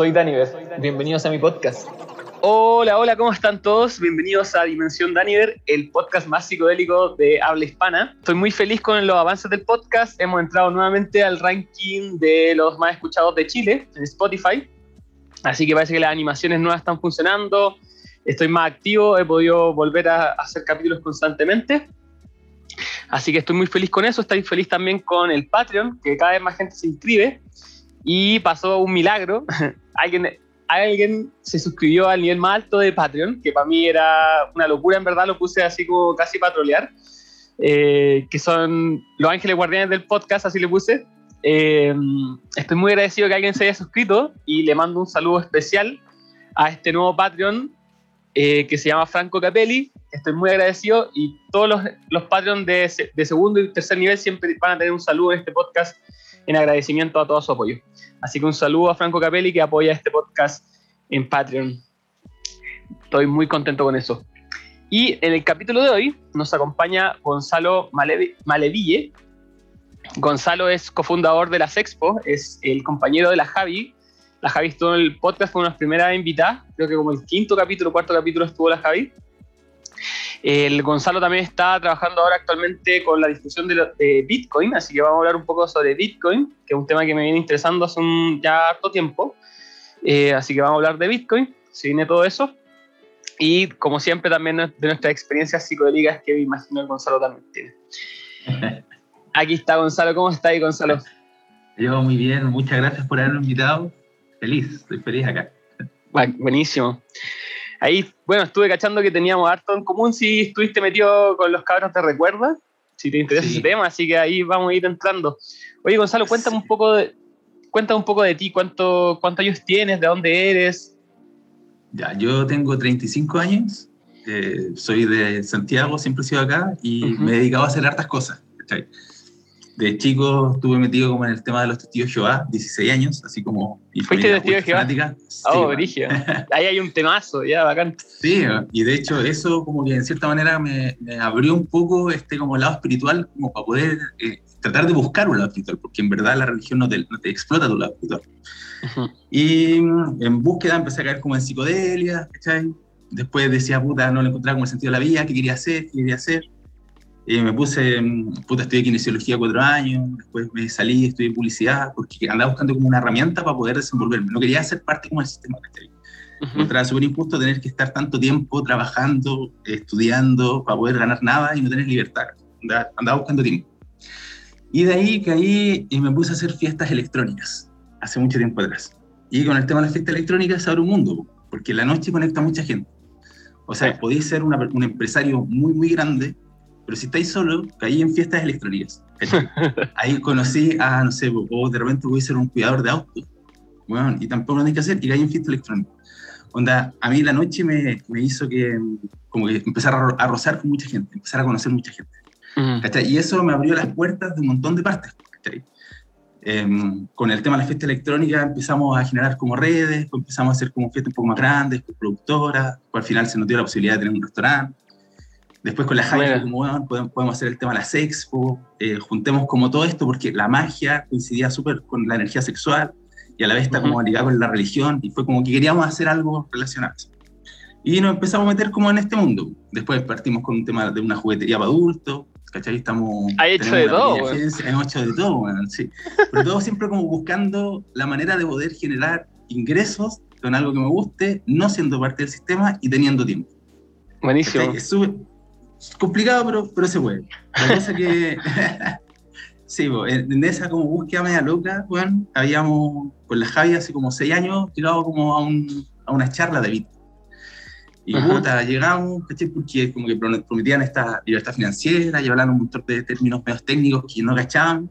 soy Daniver. Bienvenidos a mi podcast. Hola, hola, ¿cómo están todos? Bienvenidos a Dimensión Daniver, el podcast más psicodélico de habla hispana. Estoy muy feliz con los avances del podcast. Hemos entrado nuevamente al ranking de los más escuchados de Chile en Spotify. Así que parece que las animaciones nuevas están funcionando. Estoy más activo, he podido volver a hacer capítulos constantemente. Así que estoy muy feliz con eso. Estoy feliz también con el Patreon, que cada vez más gente se inscribe. Y pasó un milagro. alguien, alguien se suscribió al nivel más alto de Patreon, que para mí era una locura, en verdad lo puse así como casi patrolear. Eh, que son los ángeles guardianes del podcast, así le puse. Eh, estoy muy agradecido que alguien se haya suscrito y le mando un saludo especial a este nuevo Patreon eh, que se llama Franco Capelli. Estoy muy agradecido y todos los, los Patreons de, de, segundo y tercer nivel siempre van a tener un saludo en este podcast en agradecimiento a todo su apoyo. Así que un saludo a Franco Capelli que apoya este podcast en Patreon. Estoy muy contento con eso. Y en el capítulo de hoy nos acompaña Gonzalo Maleville. Gonzalo es cofundador de la Expo, es el compañero de la Javi. La Javi estuvo en el podcast, fue una primeras invitadas, creo que como el quinto capítulo, cuarto capítulo estuvo la Javi. El Gonzalo también está trabajando ahora actualmente con la discusión de, Bitcoin, así que vamos a hablar un poco sobre Bitcoin, que es un tema que me viene interesando hace un, ya harto tiempo. Eh, así que vamos a hablar de Bitcoin, si viene todo eso. Y como siempre también de nuestras experiencias psicodélicas que me imagino el Gonzalo también tiene. Aquí está Gonzalo, ¿cómo está ahí Gonzalo? Yo muy bien, muchas gracias por haberme invitado. Feliz, estoy feliz acá. buenísimo. Ahí, bueno, estuve cachando que teníamos harto en común. Si estuviste metido con los cabros, ¿te recuerdas? Si te interesa ese tema, así que ahí vamos a ir entrando. Oye, Gonzalo, cuéntame un poco de, cuéntame un poco de ti, cuánto, cuántos años tienes, de dónde eres. Ya, yo tengo 35 años, eh, soy de Santiago, siempre he sido acá y me he dedicado a hacer hartas cosas de chico estuve metido como en el tema de los testigos Jehová, 16 años, así como... ¿Fuiste testigo de Jehová? oh, Brigio. Ahí hay un temazo, ya, bacán. Sí, y de hecho eso como que en cierta manera me, abrió un poco este como lado espiritual, como para poder eh, tratar de buscar un lado espiritual, porque en verdad la religión no te, no te explota tu lado espiritual. Y mm, en búsqueda empecé a caer como en psicodelia, ¿cachai? Después decía, puta, no le encontraba como el sentido de la vida, qué quería hacer, qué quería hacer y me puse, puta, estudié kinesiología cuatro años, después me salí, estudié publicidad, porque andaba buscando como una herramienta para poder desenvolverme. No quería ser parte como del sistema, ¿cachai? Uh -huh. súper injusto tener que estar tanto tiempo trabajando, estudiando, para poder ganar nada y no tener libertad. Andaba, andaba buscando tiempo. Y de ahí caí y me puse a hacer fiestas electrónicas, hace mucho tiempo atrás. Y con el tema de las fiestas electrónicas se abre un mundo, porque la noche conecta a mucha gente. O sea, podéis ser una, un empresario muy, muy grande, pero si estáis solo, caí en fiestas electrónicas. Ahí conocí a, no sé, o de repente voy a ser un cuidador de autos, bueno, y tampoco lo tengo que hacer, y caí en fiestas electrónicas. Onda, a mí la noche me, me hizo que, como que empezar a, a, rozar con mucha gente, empezar a conocer mucha gente. Uh -huh. Y eso me abrió las puertas de un montón de partes. Eh, con el tema de la fiesta electrónica empezamos a generar como redes, empezamos a hacer como fiestas un poco más grandes, con productoras, pues al final se nos dio la posibilidad de tener un restaurante. Después con la como bueno, podemos, podemos, hacer el tema de las expo, eh, juntemos como todo esto, porque la magia coincidía súper con la energía sexual y a la vez está uh -huh. como ligada con la religión, y fue como que queríamos hacer algo relacionado. Y nos empezamos a meter como en este mundo. Después partimos con un tema de una juguetería para adultos, ¿cachai? Estamos... Hay hecho de todo. Hemos hecho de todo, bueno, sí. Pero todo siempre como buscando la manera de poder generar ingresos con algo que me guste, no siendo parte del sistema y teniendo tiempo. Buenísimo. Es complicado, pero, pero se puede. La cosa que. sí, en esa como búsqueda media loca, bueno, habíamos con la Javi hace como seis años llegado como a, un, a una charla de Bitcoin. Y puta, llegamos, ¿cachai? Porque como que prometían esta libertad financiera y hablaban un montón de términos medios técnicos que no cachaban.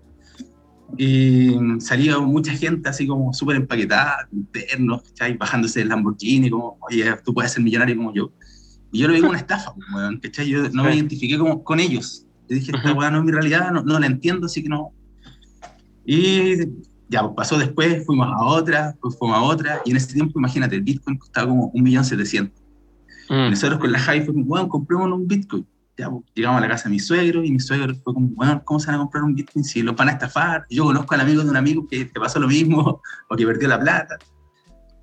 Y salía mucha gente así como súper empaquetada, internos, ¿cachai? Bajándose del Lamborghini, como, oye, tú puedes ser millonario como yo. Y yo lo vi como una estafa, weón, ¿cachai? Yo no me identifiqué como, con ellos. Yo dije, esta weá no es mi realidad, no, no, la entiendo, así que no. Y ya, pues pasó después, fuimos a otra, pues fuimos a otra, y en ese tiempo, imagínate, el Bitcoin costaba como 1.700.000. Mm. Nosotros con la Javi fue como, weón, comprémonos un Bitcoin. ya, pues, llegamos a la casa de mi suegro y mi suegro fue como, bueno, ¿cómo se van a comprar un Bitcoin si los van a estafar? Yo conozco al amigo de un amigo que te pasó lo mismo o que perdió la plata.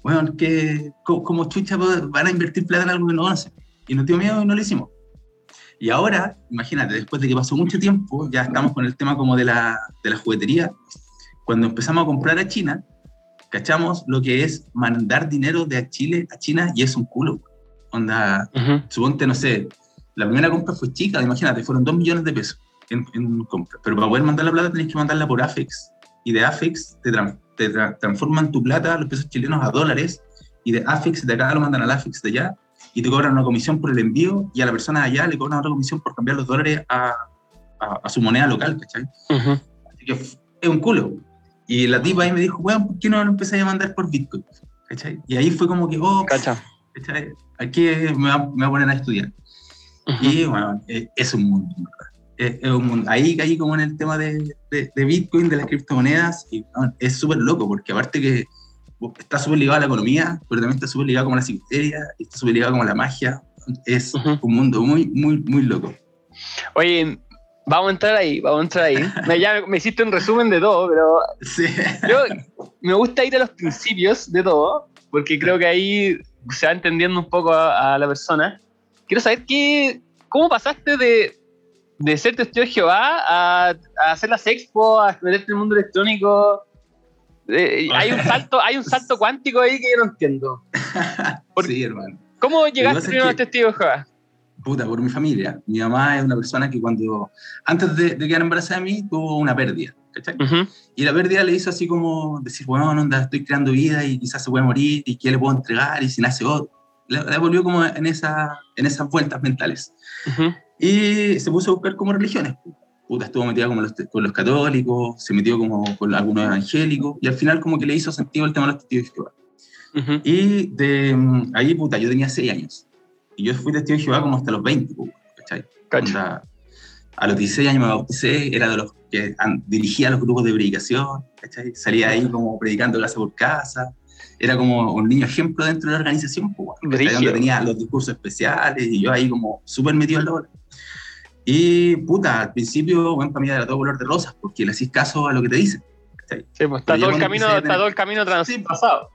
Bueno, que, ¿cómo, chucha van a invertir plata en algo que no conocen? Y nos dio miedo y no lo hicimos. Y ahora, imagínate, después de que pasó mucho tiempo, ya estamos con el tema como de la, de la juguetería. Cuando empezamos a comprar a China, cachamos lo que es mandar dinero de Chile a China y es un culo. Onda, suponte, no sé, la primera compra fue chica, imagínate, fueron 2 millones de pesos en, compra. Pero para poder mandar la plata tenés que mandarla por AFEX. Y de AFEX te, te transforman tu plata, los pesos chilenos, a dólares. Y de AFEX de acá lo mandan al AFEX de allá. Y te cobran una comisión por el envío. Y a la persona de allá le cobran otra comisión por cambiar los dólares a, a, su moneda local, ¿cachai? Así que es un culo. Y la tipa ahí me dijo, bueno, ¿por qué no lo empecé a mandar por Bitcoin? ¿Cachai? Y ahí fue como que, oh, ¿cachai? Aquí me va, me va a poner a estudiar. Y bueno, eh, es, un mundo, es, un mundo. Ahí caí como en el tema de, de, Bitcoin, de las criptomonedas, y es súper loco, porque aparte que está súper ligado a la economía, pero también está súper ligado como a la psicoteria, está súper ligado como a la magia. Es un mundo muy, muy, muy loco. Oye, vamos a entrar ahí, vamos a entrar ahí. Me, ya me hiciste un resumen de todo, pero sí. yo me gusta ir a los principios de todo, porque creo que ahí se va entendiendo un poco a la persona quiero saber qué, cómo pasaste de, de ser testigo de Jehová a, a, hacer las expo, a meterte en el mundo electrónico. Eh, hay, un salto, hay un salto cuántico ahí que yo no entiendo. sí, hermano. ¿Cómo llegaste primero a testigo de Jehová? Puta, por mi familia. Mi mamá es una persona que cuando, antes de, de quedar embarazada de mí, tuvo una pérdida. ¿cachai? Y la pérdida le hizo así como decir, bueno, onda, estoy creando vida y quizás se puede morir y qué le puedo entregar y si nace otro la, volvió como en, esa, en esas vueltas mentales. Y se puso a buscar como religiones. Puta, estuvo metida como los, con los católicos, se metió como con algunos evangélicos, y al final como que le hizo sentido el tema de los testigos de Jehová. Y de mm, ahí, puta, yo tenía 6 años. Y yo fui testigo de Jehová como hasta los 20, ¿cachai? a los 16 años me bauticé, era de los que dirigía los grupos de predicación, ¿cachai? Salía ahí como predicando casa por casa era como un niño ejemplo dentro de la organización, pues, donde tenía los discursos especiales y yo ahí como súper metido en la hora. Y puta, al principio, bueno, para mí era todo color de rosas, porque le hacís caso a lo que te dicen. Sí, pues está todo, el camino, está todo el camino traspasado.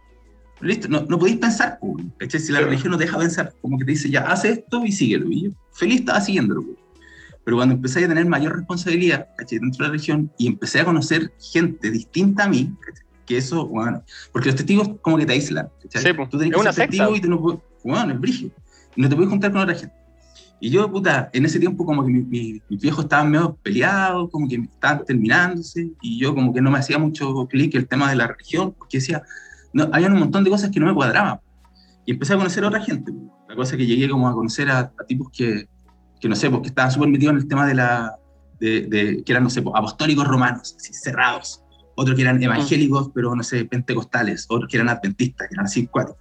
listo, no, no podéis pensar, ¿cachai? Si la religión no te deja pensar, como que te dice, ya, haz esto y síguelo. Y yo feliz estaba siguiéndolo. Pero cuando empecé a tener mayor responsabilidad, ¿cachai? Dentro de la religión y empecé a conocer gente distinta a mí, ¿cachai? que eso, bueno, porque los testigos como que te aíslan. Sí, tú tenés que ser testigo y tú no puedes, bueno, es brillo, y no te puedes juntar con otra gente. Y yo, puta, en ese tiempo como que mis mi, viejos estaban medio peleados, como que estaban terminándose, y yo como que no me hacía mucho clic el tema de la religión, porque decía, no, había un montón de cosas que no me cuadraban. Y empecé a conocer a otra gente. La cosa es que llegué como a conocer a, tipos que, que, no sé, porque estaban súper metidos en el tema de la, de, de, que eran, no sé, apostólicos romanos, así, cerrados otros que eran evangélicos, pero no sé, pentecostales, otros que eran adventistas, que eran así cuatro.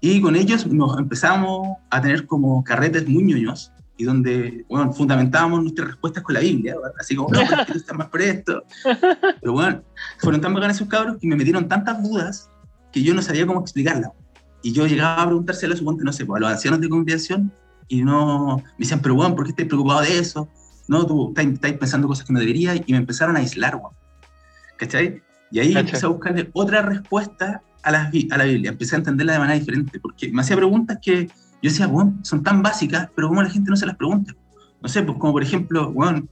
Y con ellos nos empezamos a tener como carretes muy ñoños y donde, bueno, fundamentábamos nuestras respuestas con la Biblia, así como, no, tú estás más presto. Pero bueno, fueron tan bacanas esos cabros que me metieron tantas dudas que yo no sabía cómo explicarlas. Y yo llegaba a preguntárselo, suponte, no sé, pues, a los ancianos de congregación y no, me decían, pero bueno, ¿por qué estás preocupado de eso? No, tú estás, pensando cosas que no debería y me empezaron a aislar, bueno. ¿cachai? Y ahí empecé a buscarle otra respuesta a la, a la Biblia, empecé a entenderla de manera diferente, porque me hacía preguntas que yo decía, bueno, son tan básicas, pero ¿cómo la gente no se las pregunta? No sé, pues como por ejemplo, bueno,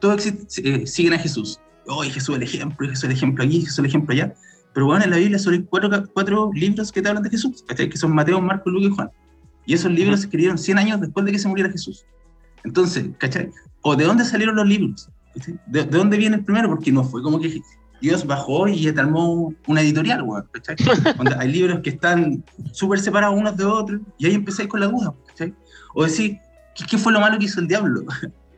todos eh, siguen a Jesús. Hoy Jesús el ejemplo, Jesús el ejemplo aquí, Jesús el ejemplo allá. Pero bueno, en la Biblia solo hay cuatro, cuatro libros que te hablan de Jesús, ¿cachai? que son Mateo, Marcos, Lucas y Juan. Y esos libros se escribieron 100 años después de que se muriera Jesús. Entonces, ¿cachai? ¿O de dónde salieron los libros? ¿De, dónde viene el primero? Porque no fue como que Dios bajó y armó una editorial, ¿cachai? hay libros que están súper separados unos de otros y ahí empecé con la duda, ¿cachai? O decir, ¿qué, fue lo malo que hizo el diablo?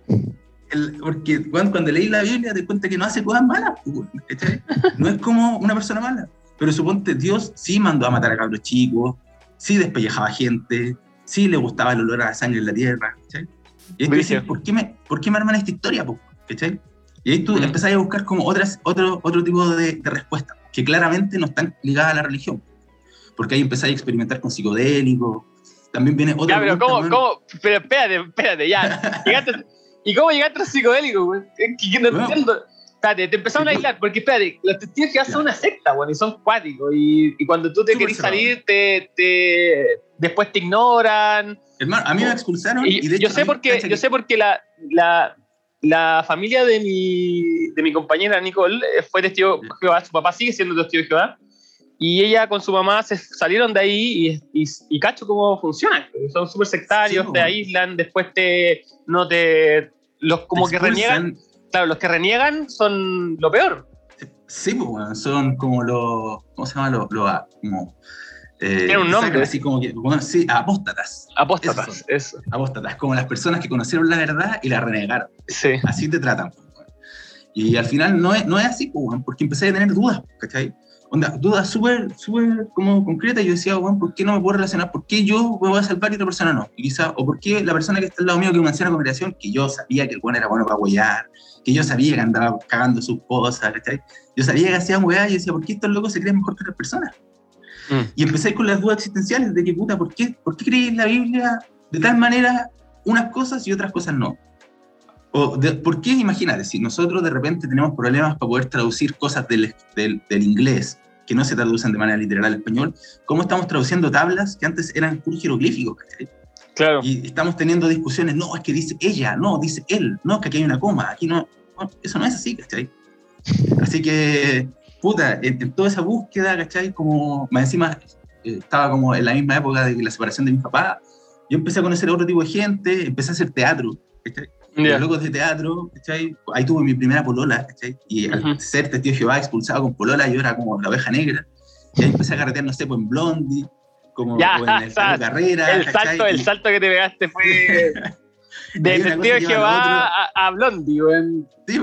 porque cuando, leí la Biblia te cuenta que no hace cosas malas, ¿cachai? No es como una persona mala. Pero suponte, Dios sí mandó a matar a cabros chicos, sí despellejaba gente, sí le gustaba el olor a la sangre en la tierra, ¿cachai? Y es ¿por qué, me, ¿por qué me arman esta historia? ¿cachai? Y ahí tú mm. empezás a buscar como otras, otro, otro tipo de, de respuestas, que claramente no están ligadas a la religión. Porque ahí empezáis a experimentar con psicodélicos, también viene otra Ya, pero ¿cómo, cómo? Pero espérate, espérate, ya. Llegaste- ¿Y cómo llegaste a psicodélico, güey? Es que no Bueno. entiendo. Espérate, te empezaron a aislar, porque espérate, los testigos que son una secta, güey, y son cuáticos. Y, y cuando tú te querés salir, te, te, después te ignoran. Hermano, a mí me expulsaron y, Y de hecho yo sé porque, yo sé porque la, la, la familia de mi, de mi compañera Nicole eh, fue testigo de Jehová, su papá sigue siendo testigo de Jehová, y ella con su mamá se salieron de ahí y, y, y cacho cómo funciona. Son súper sectarios, Sí, te aíslan, después te, no te, los como que reniegan, claro, los que reniegan son lo peor. Sí, pues, weón, son como los. ¿Cómo se llama? Los. los ah, como, eh, Tiene un nombre. Así como que. bueno, sí, apóstatas. Apóstatas, Esos eso. Apóstatas, como las personas que conocieron la verdad y la renegaron. Sí. Así te tratan. pues. Y al final no es, no es así, pues, porque empecé a tener dudas, ¿cachai? Onda, dudas súper, súper como concretas. Yo decía, weón, ¿por qué no me puedo relacionar? ¿Por qué yo me voy a salvar y otra persona no? Y quizá, o por qué la persona que está al lado mío que me hacía una conversación, que yo sabía que el weón era bueno para huellar, que yo sabía que andaba cagando sus cosas, ¿cachai? Yo sabía que hacían weá y decía, ¿por qué estos locos se creen mejor que otras personas? Mm. Y empecé con las dudas existenciales de que, puta, ¿por qué, ¿por qué creí en la Biblia de tal manera unas cosas y otras cosas no? O de- ¿Por qué, imagínate, si nosotros de repente tenemos problemas para poder traducir cosas del, del, del inglés que no se traducen de manera literal al español, ¿cómo estamos traduciendo tablas que antes eran jeroglíficos? Claro. Y estamos teniendo discusiones, no, es que dice ella, no, dice él, no, es que aquí hay una coma, aquí no, no, eso no es así, ¿cachai? Así que, puta, en, en toda esa búsqueda, ¿cachai? Como, más encima, eh, estaba como en la misma época de la separación de mi papá, yo empecé a conocer a otro tipo de gente, empecé a hacer teatro, ¿cachai? Los locos de teatro, ¿cachai? Ahí tuve mi primera polola, ¿cachai? Y al ser testigo Jehová expulsado con polola, yo era como la oveja negra. Y ahí empecé a carretear, no sé, pues en Blondie, como Ya, en el o sea, Carrera. El ¿cachai? salto, el salto que te pegaste fue de Hay una testigo cosa de que lleva a a, Blondie, weón. Sí.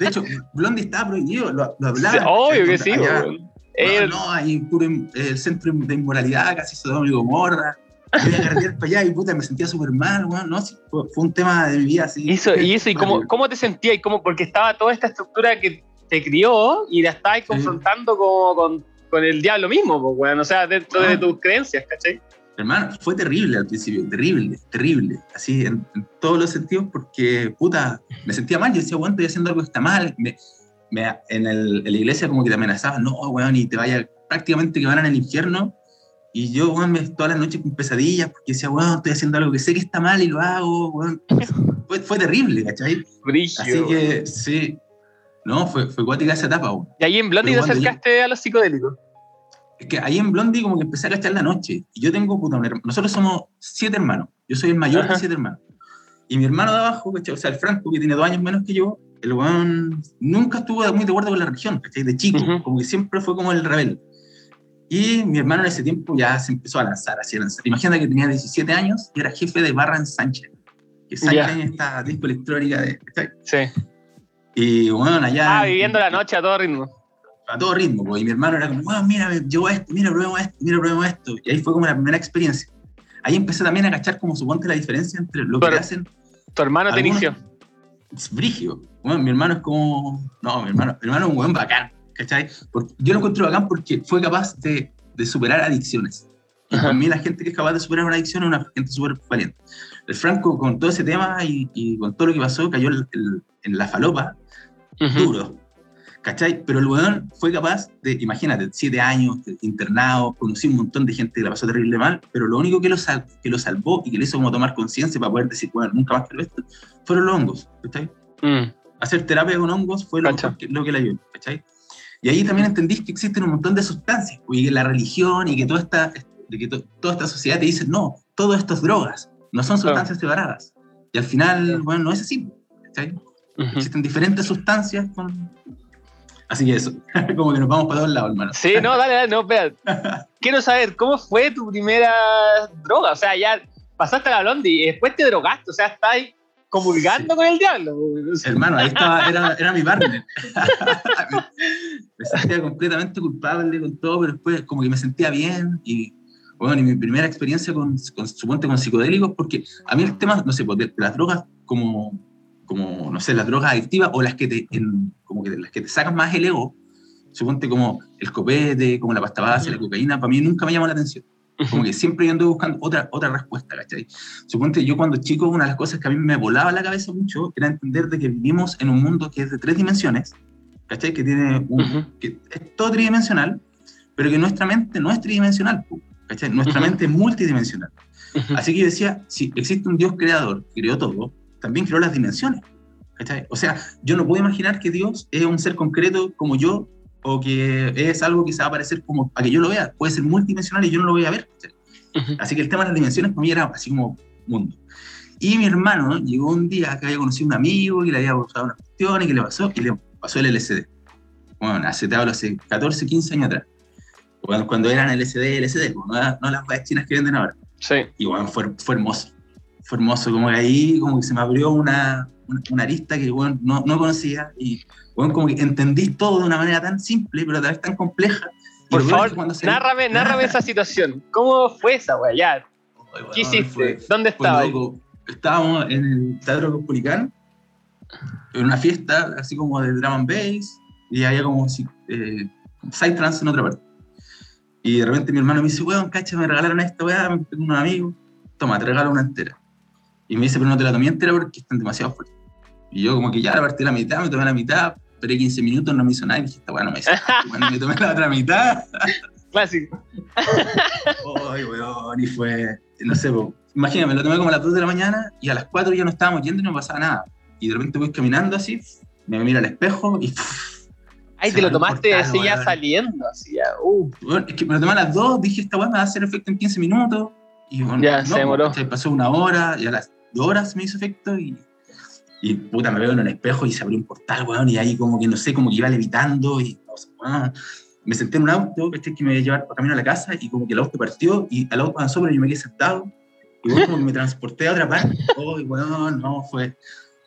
De hecho, Blondie estaba prohibido, lo, lo Sí, hablaban. Obvio que sí, weón. No, Eh, no, hay puro el centro de inmoralidad, casi Sodoma y Gomorra. Voy a carretear para allá y puta, me sentía súper mal, weón. No, sí, fue, fue un tema de mi vida así. Y eso, y eso, ¿y cómo, cómo te sentías? ¿Y cómo, porque estaba toda esta estructura que te crió y la estabas confrontando como con, con el diablo mismo, pues, weón. O sea, dentro de Ah. tus creencias, ¿cachai? Hermano, fue terrible al principio, terrible, terrible. Así en, en todos los sentidos, porque, puta, me sentía mal. Yo decía, weón, estoy haciendo algo que está mal. Me, me- en, el- en la iglesia como que te amenazaban, no, weón, y te vaya prácticamente que van en el infierno. Y yo, weón, me, todas las noches con pesadillas, porque decía, weón, estoy haciendo algo que sé que está mal y lo hago, weón. Fue, fue terrible, ¿cachai? Así Brígido. que, sí. No, fue, fue cuática esa etapa, weón. Y ahí en Blondie te cuando yo- acercaste a los psicodélicos. Es que ahí en Blondie como que empecé a cachar la noche. Y yo tengo, puta. Nosotros somos siete hermanos. Yo soy el mayor Ajá. de siete hermanos. Y mi hermano de abajo, ¿cachai? o sea, el Franco, que tiene dos años menos que yo, el weón nunca estuvo muy de acuerdo con la religión, ¿cachai? De chico, Ujú. como que siempre fue como el rebelde. Y mi hermano en ese tiempo ya se empezó a lanzar, así a lanzar. Imagínate que tenía 17 años y era jefe de barra en Sánchez. Que Sánchez es esta disco electrónica de... ¿cachai? Sí. Y bueno, allá... Ah, viviendo la noche a todo ritmo. A todo ritmo, y mi hermano era como, wow, mira, llegó esto, mira, probemos esto, mira, probemos esto. Y ahí fue como la primera experiencia. Ahí empecé también a cachar como suponte la diferencia entre lo que hacen. Tu hermano te inició. Es brigio. Bueno, mi hermano es como, no, mi hermano, mi hermano es un buen bacán, ¿cachai? Porque, yo lo encuentro bacán porque fue capaz de, de superar adicciones. Y para mí la gente que es capaz de superar una adicción es una gente súper valiente. El Franco con todo ese tema y, y con todo lo que pasó cayó el- el- en la falopa Ujú. duro. ¿Cachai? Pero el weón fue capaz de, imagínate, siete años internado, conocí un montón de gente que la pasó terrible mal, pero lo único que lo, sal- que lo salvó y que le hizo como tomar conciencia para poder decir, bueno, nunca más quiero esto, fueron los hongos, ¿cachai? Mm. Hacer terapia con hongos fue lo, que, lo que le ayudó, ¿cachai? Y ahí también entendís que existen un montón de sustancias, y que la religión y que toda esta, que to- toda esta sociedad te dice, no, todo esto es drogas, no son Claro. sustancias separadas. Y al final, bueno, no es así, ¿cachai? Ujú. Existen diferentes sustancias con... Así que eso, como que nos vamos para todos lados, hermano. Sí, no, dale, dale, no, espera. Quiero saber, ¿cómo fue tu primera droga? O sea, ya pasaste a la Blondie y después te drogaste, o sea, estás comulgando con el diablo. Hermano, ahí estaba, era, era mi partner. me, sentía completamente culpable con todo, pero después como que me sentía bien y bueno, y mi primera experiencia con, con suponte con psicodélicos, porque a mí el tema, no sé, pues, de las drogas como, como, no sé, las drogas adictivas o las que te, en- como que las que te sacan más el ego, suponte como el copete, como la pasta base, la cocaína, para mí nunca me llamó la atención. Como que siempre yo ando buscando otra, otra respuesta, ¿cachai? Suponte, yo cuando chico, una de las cosas que a mí me volaba la cabeza mucho era entender de que vivimos en un mundo que es de tres dimensiones, ¿cachai? Que tiene un, que es todo tridimensional, pero que nuestra mente no es tridimensional, ¿cachai? Nuestra mente es multidimensional. Así que yo decía, si existe un Dios creador que creó todo, también creó las dimensiones. ¿cachai? O sea, yo no puedo imaginar que Dios es un ser concreto como yo o que es algo que se va a aparecer como para que yo lo vea. Puede ser multidimensional y yo no lo voy a ver. Así que el tema de las dimensiones para mí era así como mundo. Y mi hermano llegó un día que había conocido a un amigo y le había pasado una cuestión y que le pasó, y le pasó el LCD. Bueno, hace, te hablo, hace 14, 15 años atrás. Cuando, cuando eran LCD, LCD, no, no las chinas que venden ahora. Sí. Y bueno, fue, fue hermoso. Fue hermoso, como que ahí como que se me abrió una, una, arista que bueno, no, no conocía y bueno, como que entendí todo de una manera tan simple, pero a la vez tan compleja. Por favor, nárrame, nárrame esa situación. ¿Cómo fue esa, güey? Ya. ¿Qué hiciste? ¿Dónde estabas? Estábamos en el Teatro Cospulicán, en una fiesta así como de drum and bass, y había como eh, trance en otra parte. Y de repente mi hermano me dice, weón, cacha, me regalaron esta weá, me tengo unos amigos, toma, te regalo una entera. Y me dice, pero no te la tomé entera porque están demasiado fuertes. Y yo como que ya la partí la mitad, me tomé la mitad, esperé 15 minutos, no me hizo nada, y dije, esta weá no me hizo bueno, me tomé la otra mitad. Clásico. Ay, weón, y fue, no sé, po, imagínate, me lo tomé como a las 2 de la mañana y a las 4 ya no estábamos yendo y no pasaba nada. Y de repente voy caminando así, me miro al espejo y... Ay, te lo tomaste así ya saliendo, así ya, uh. es que me lo tomé a las 2, dije, esta weá me va a hacer efecto en 15 minutos. Y bueno, ya, no, se demoró. pasó una hora y a las 2 horas me hizo efecto y, y puta, me veo en el espejo y se abrió un portal, weón, y ahí como que no sé, como que iba levitando y me senté en un auto este que me iba a llevar para camino a la casa y como que el auto partió y al auto avanzó, pero yo me quedé sentado y bueno, como que me transporté a otra parte. Oh, weón, no, fue,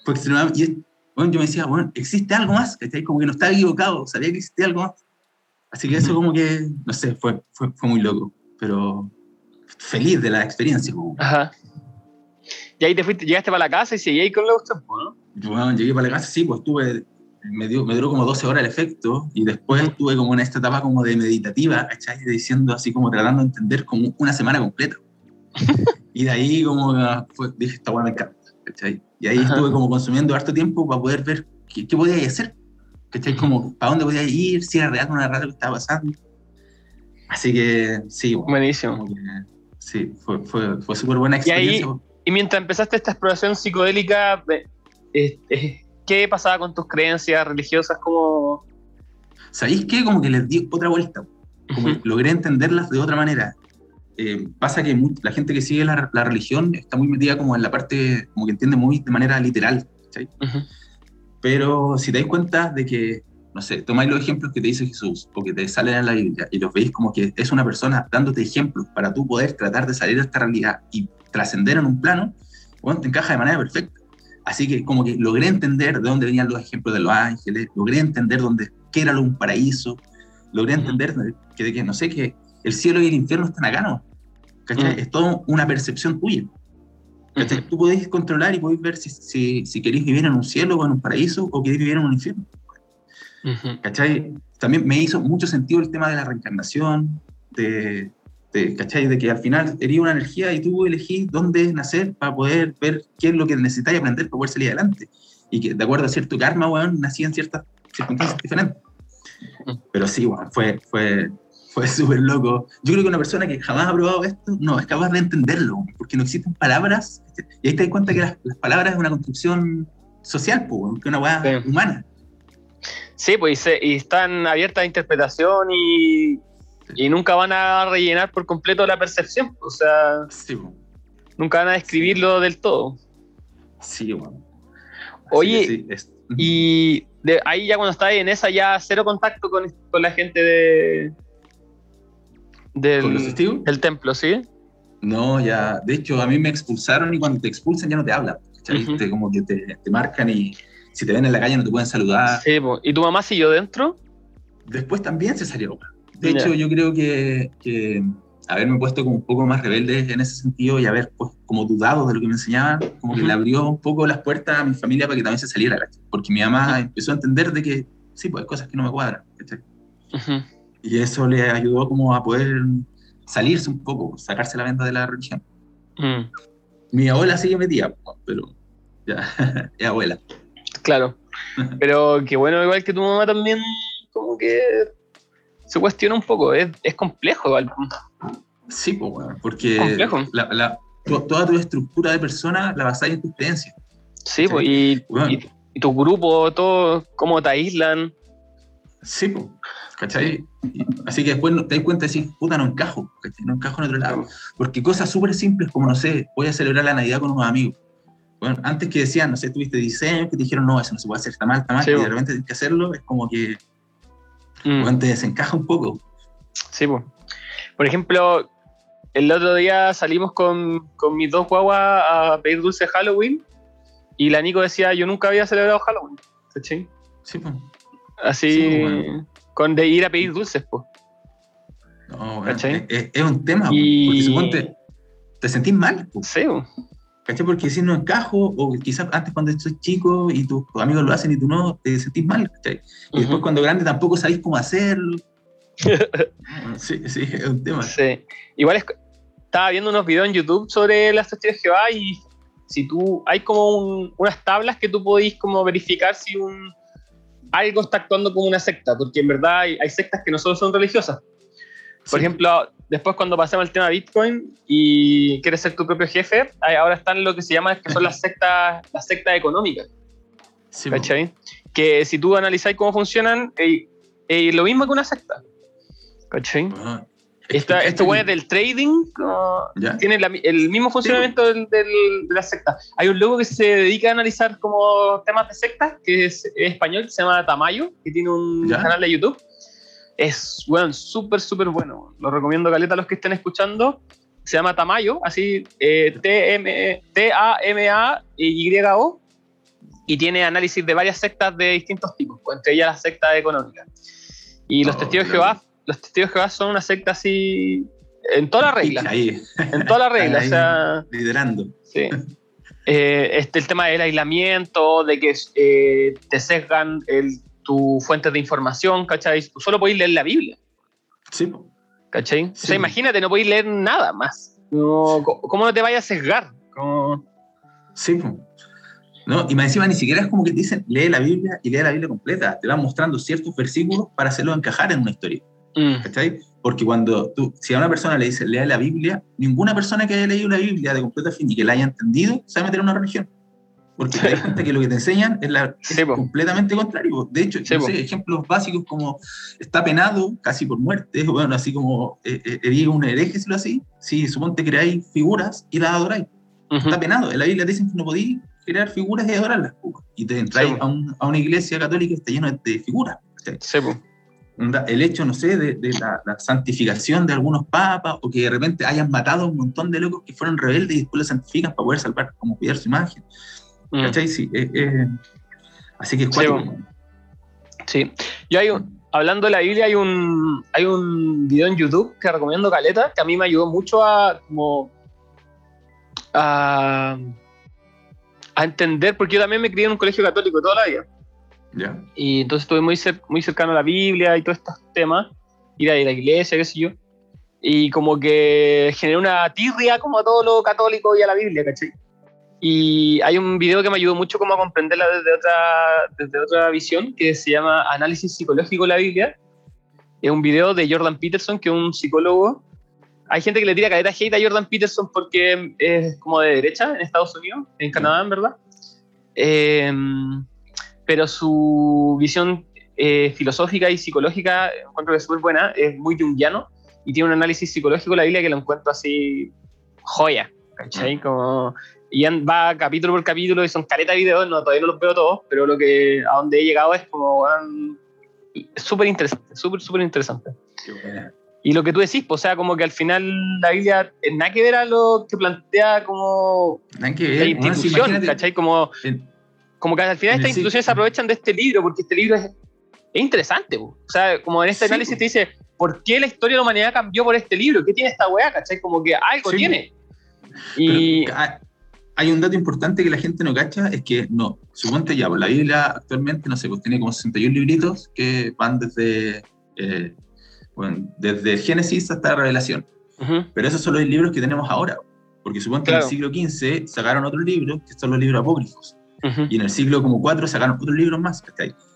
fue extremadamente. Y bueno, yo me decía, bueno, existe algo más, que como que no estaba equivocado, sabía que existía algo más. Así que eso como que, no sé, fue, fue, fue muy loco, pero feliz de la experiencia. Ajá. Y ahí te fuiste, llegaste para la casa y seguí con la cuestión, ¿no? Bueno, llegué para la casa, sí, pues estuve, me, dio, me duró como 12 horas el efecto y después estuve como en esta etapa como de meditativa, ¿cachai? Diciendo así como tratando de entender como una semana completa. y de ahí como fue, dije, esta buena me encanta, ¿cachai? Y ahí estuve como consumiendo harto tiempo para poder ver qué, qué podía hacer, ¿cachai? Como para dónde podía ir, si era real una rara que estaba pasando. Así que sí, bueno, buenísimo. sí, fue, fue, fue súper buena experiencia. Y, mientras empezaste esta exploración psicodélica, ¿qué pasaba con tus creencias religiosas? ¿Cómo... ¿Sabéis qué? Como que les di otra vuelta. Como que logré entenderlas de otra manera. Eh, pasa que la gente que sigue la, la, religión está muy metida como en la parte, como que entiende muy de manera literal. Pero si te das cuenta de que, no sé, tomáis los ejemplos que te dice Jesús o que te salen en la Biblia y los veis como que es una persona dándote ejemplos para tú poder tratar de salir de esta realidad y trascender en un plano, bueno, te encaja de manera perfecta. Así que como que logré entender de dónde venían los ejemplos de los ángeles, logré entender dónde, qué era un paraíso, logré entender que, de que, no sé, que el cielo y el infierno están acá, ¿no? ¿cachai? Es todo una percepción tuya. ¿cachai? Tú podéis controlar y podéis ver si, si, si, queréis vivir en un cielo o en un paraíso o queréis vivir en un infierno. ¿Cachai? También me hizo mucho sentido el tema de la reencarnación, de, de, ¿cachai? De que al final eres una energía y tú elegís dónde nacer para poder ver qué es lo que necesitáis aprender para poder salir adelante. Y que de acuerdo a cierto karma, weón, nací en ciertas circunstancias diferentes. Pero sí, weón, fue, fue, fue súper loco. Yo creo que una persona que jamás ha probado esto no es capaz de entenderlo, porque no existen palabras. Y ahí te das cuenta que las, palabras es una construcción social, pues, que una weá humana. Sí, pues y, están abiertas a interpretación y, y, nunca van a rellenar por completo la percepción. O sea, sí, nunca van a describirlo del todo. Sí, bueno. Oye, y de ahí ya cuando estás en esa, ya cero contacto con, con la gente de, del, ¿El templo, sí? No, ya. De hecho, a mí me expulsaron y cuando te expulsan ya no te hablan. como que te, te, marcan y si te ven en la calle no te pueden saludar. Sí, ¿y tu mamá siguió dentro? Después también se salió. De hecho, yo creo que, que, haberme puesto como un poco más rebelde en ese sentido y haber pues, como dudado de lo que me enseñaban, como que le abrió un poco las puertas a mi familia para que también se saliera. Porque mi mamá empezó a entender de que sí, pues hay cosas que no me cuadran. Y eso le ayudó como a poder salirse un poco, sacarse la venda de la religión. Mm, Mi abuela sigue metida, po, pero ya, es abuela. Claro. Pero que bueno, igual que tu mamá también, como que se cuestiona un poco. Es, es complejo, igual. Sí, pues, porque Complejo. la- la- to- toda tu estructura de persona la basas en tus creencias. Sí, pues, y, Bueno. y, y tu grupo, todo, cómo te aíslan. Sí, pues, ¿cachai? Así que después te das cuenta y decís, puta, no encajo, ¿cachai? No encajo en otro lado. Porque cosas súper simples como, no sé, voy a celebrar la Navidad con unos amigos. Bueno, antes que decían, no sé, tuviste diseño, que te dijeron, no, eso no se puede hacer, está mal, está mal, Sí, y de repente tienes que hacerlo, es como que Mm. te desencaja un poco. Sí, pues. Por ejemplo, el otro día salimos con, con mis dos guaguas a pedir dulce de Halloween y la Nico decía, yo nunca había celebrado Halloween. ¿Cachai? Sí, pues. Así, Sí, bueno. con de ir a pedir dulces, pues. No, ¿Cachai? es, un tema, Y- porque suponte, te sentís mal, po, Sí, po. ¿Cachai? Porque si no encajo, o quizás antes cuando soy chico y tus amigos lo hacen y tú no, te sentís mal, ¿cachai? Y después Ujú. cuando grande tampoco sabéis cómo hacerlo. sí, sí, es un tema. Sí. Igual es, estaba viendo unos videos en YouTube sobre las testigos de Jehová y si tú, hay como un- unas tablas que tú podéis como verificar si un, algo está actuando como una secta, porque en verdad hay, hay sectas que no solo son religiosas. Por Sí. ejemplo, después cuando pasemos al tema Bitcoin y quieres ser tu propio jefe, ahora están lo que se llama que son las sectas, las sectas económicas, Sí. ¿cachai? Que si tú analizáis cómo funcionan, es lo mismo que una secta, ¿cachai? Ah, Esta, ¿cachai esto que- bueno del trading ¿Ya? tiene la el mismo funcionamiento del- del- de la secta. Hay un loco que se dedica a analizar como temas de sectas, que es, es español, que se llama Tamayo, que tiene un ¿Ya? canal de YouTube. Es, bueno, súper, súper bueno. Lo recomiendo, Caleta, a los que estén escuchando. Se llama Tamayo, así, eh, T-A-M-A-Y-O, y tiene análisis de varias sectas de distintos tipos, pues, entre ellas las sectas económicas. Y los Oh, testigos de. Jehová, los testigos de Jehová son una secta así, en todas las reglas, Ahí, en todas las reglas, o ahí, sea... liderando. Sí. Eh, este, el tema del aislamiento, de que eh, te sesgan el, tu fuente de información, ¿cachai? Tú solo podéis leer la Biblia, Sí. ¿cachai? O Sí. sea, imagínate, no podéis leer nada más. No, ¿Cómo no te vayas a sesgar? Sí. No, y más encima ni siquiera es como que te dicen, lee la Biblia y lee la Biblia completa. Te van mostrando ciertos versículos para hacerlo encajar en una historia. Mm, ¿Cachai? Porque cuando tú, si a una persona le dices, lea la Biblia, ninguna persona que haya leído la Biblia de completo a fin y que la haya entendido, a meter en una religión. Porque te das cuenta que lo que te enseñan es, la, es Sí, po. completamente contrario. De hecho, Sí, no po. sé, ejemplos básicos como está penado casi por muerte, bueno, así como eh, eh, un hereje, si lo así, si suponte creáis figuras y las adoráis. Está penado. En la Biblia te dicen que no podéis crear figuras y adorarlas. Y te entráis Sí, a, un- a una iglesia católica que está llena de figuras. Sí, el hecho, no sé, de, de la, la santificación de algunos papas o que de repente hayan matado a un montón de locos que fueron rebeldes y después los santifican para poder salvar, como cuidar su imagen. Mm. ¿Cachai? Sí, eh, eh, así que es Sí, weón. Sí. Yo hay un, hablando de la Biblia, hay un, hay un video en YouTube que recomiendo Caleta, que a mí me ayudó mucho a como a, a entender, porque yo también me crié en un colegio católico toda la vida. ¿Ya? Y entonces estuve muy, cer- muy cercano a la Biblia y todos estos temas, ir a ir a la iglesia, qué sé yo. Y como que generé una tirria como a todo lo católico y a la Biblia, ¿cachai? Y hay un video que me ayudó mucho como a comprenderla desde otra, desde otra visión, que se llama Análisis Psicológico de la Biblia. Es un video de Jordan Peterson, que es un psicólogo. Hay gente que le tira caleta hate a Jordan Peterson porque es como de derecha en Estados Unidos, en Canadá, en verdad. Eh, pero su visión eh, filosófica y psicológica encuentro que es súper buena, es muy junguiano y tiene un análisis psicológico de la Biblia que lo encuentro así joya, ¿cachai? Como, y va capítulo por capítulo y son caleta de videos, no, todavía no los veo todos, pero lo que a donde he llegado es como súper interesante, súper, súper interesante. Y lo que tú decís, pues, o sea, como que al final la Biblia es nada que ver a lo que plantea como la institución, imagínate, ¿cachai? Como, en- como que al final estas instituciones se aprovechan de este libro, porque este libro es, es interesante, po. o sea, como en este Sí, análisis po. te dice, ¿por qué la historia de la humanidad cambió por este libro? ¿Qué tiene esta weá, cachai? Como que algo Sí, tiene. Y Pero hay- un dato importante que la gente no cacha, es que no, suponte ya, pues la Biblia actualmente, no sé, pues tiene como 61 libritos que van desde, eh, bueno, desde Génesis hasta Revelación. Pero esos son los libros que tenemos ahora. Porque supongo que en el siglo XV sacaron otros libros, que son los libros apócrifos. Y en el siglo como IV sacaron otros libros más,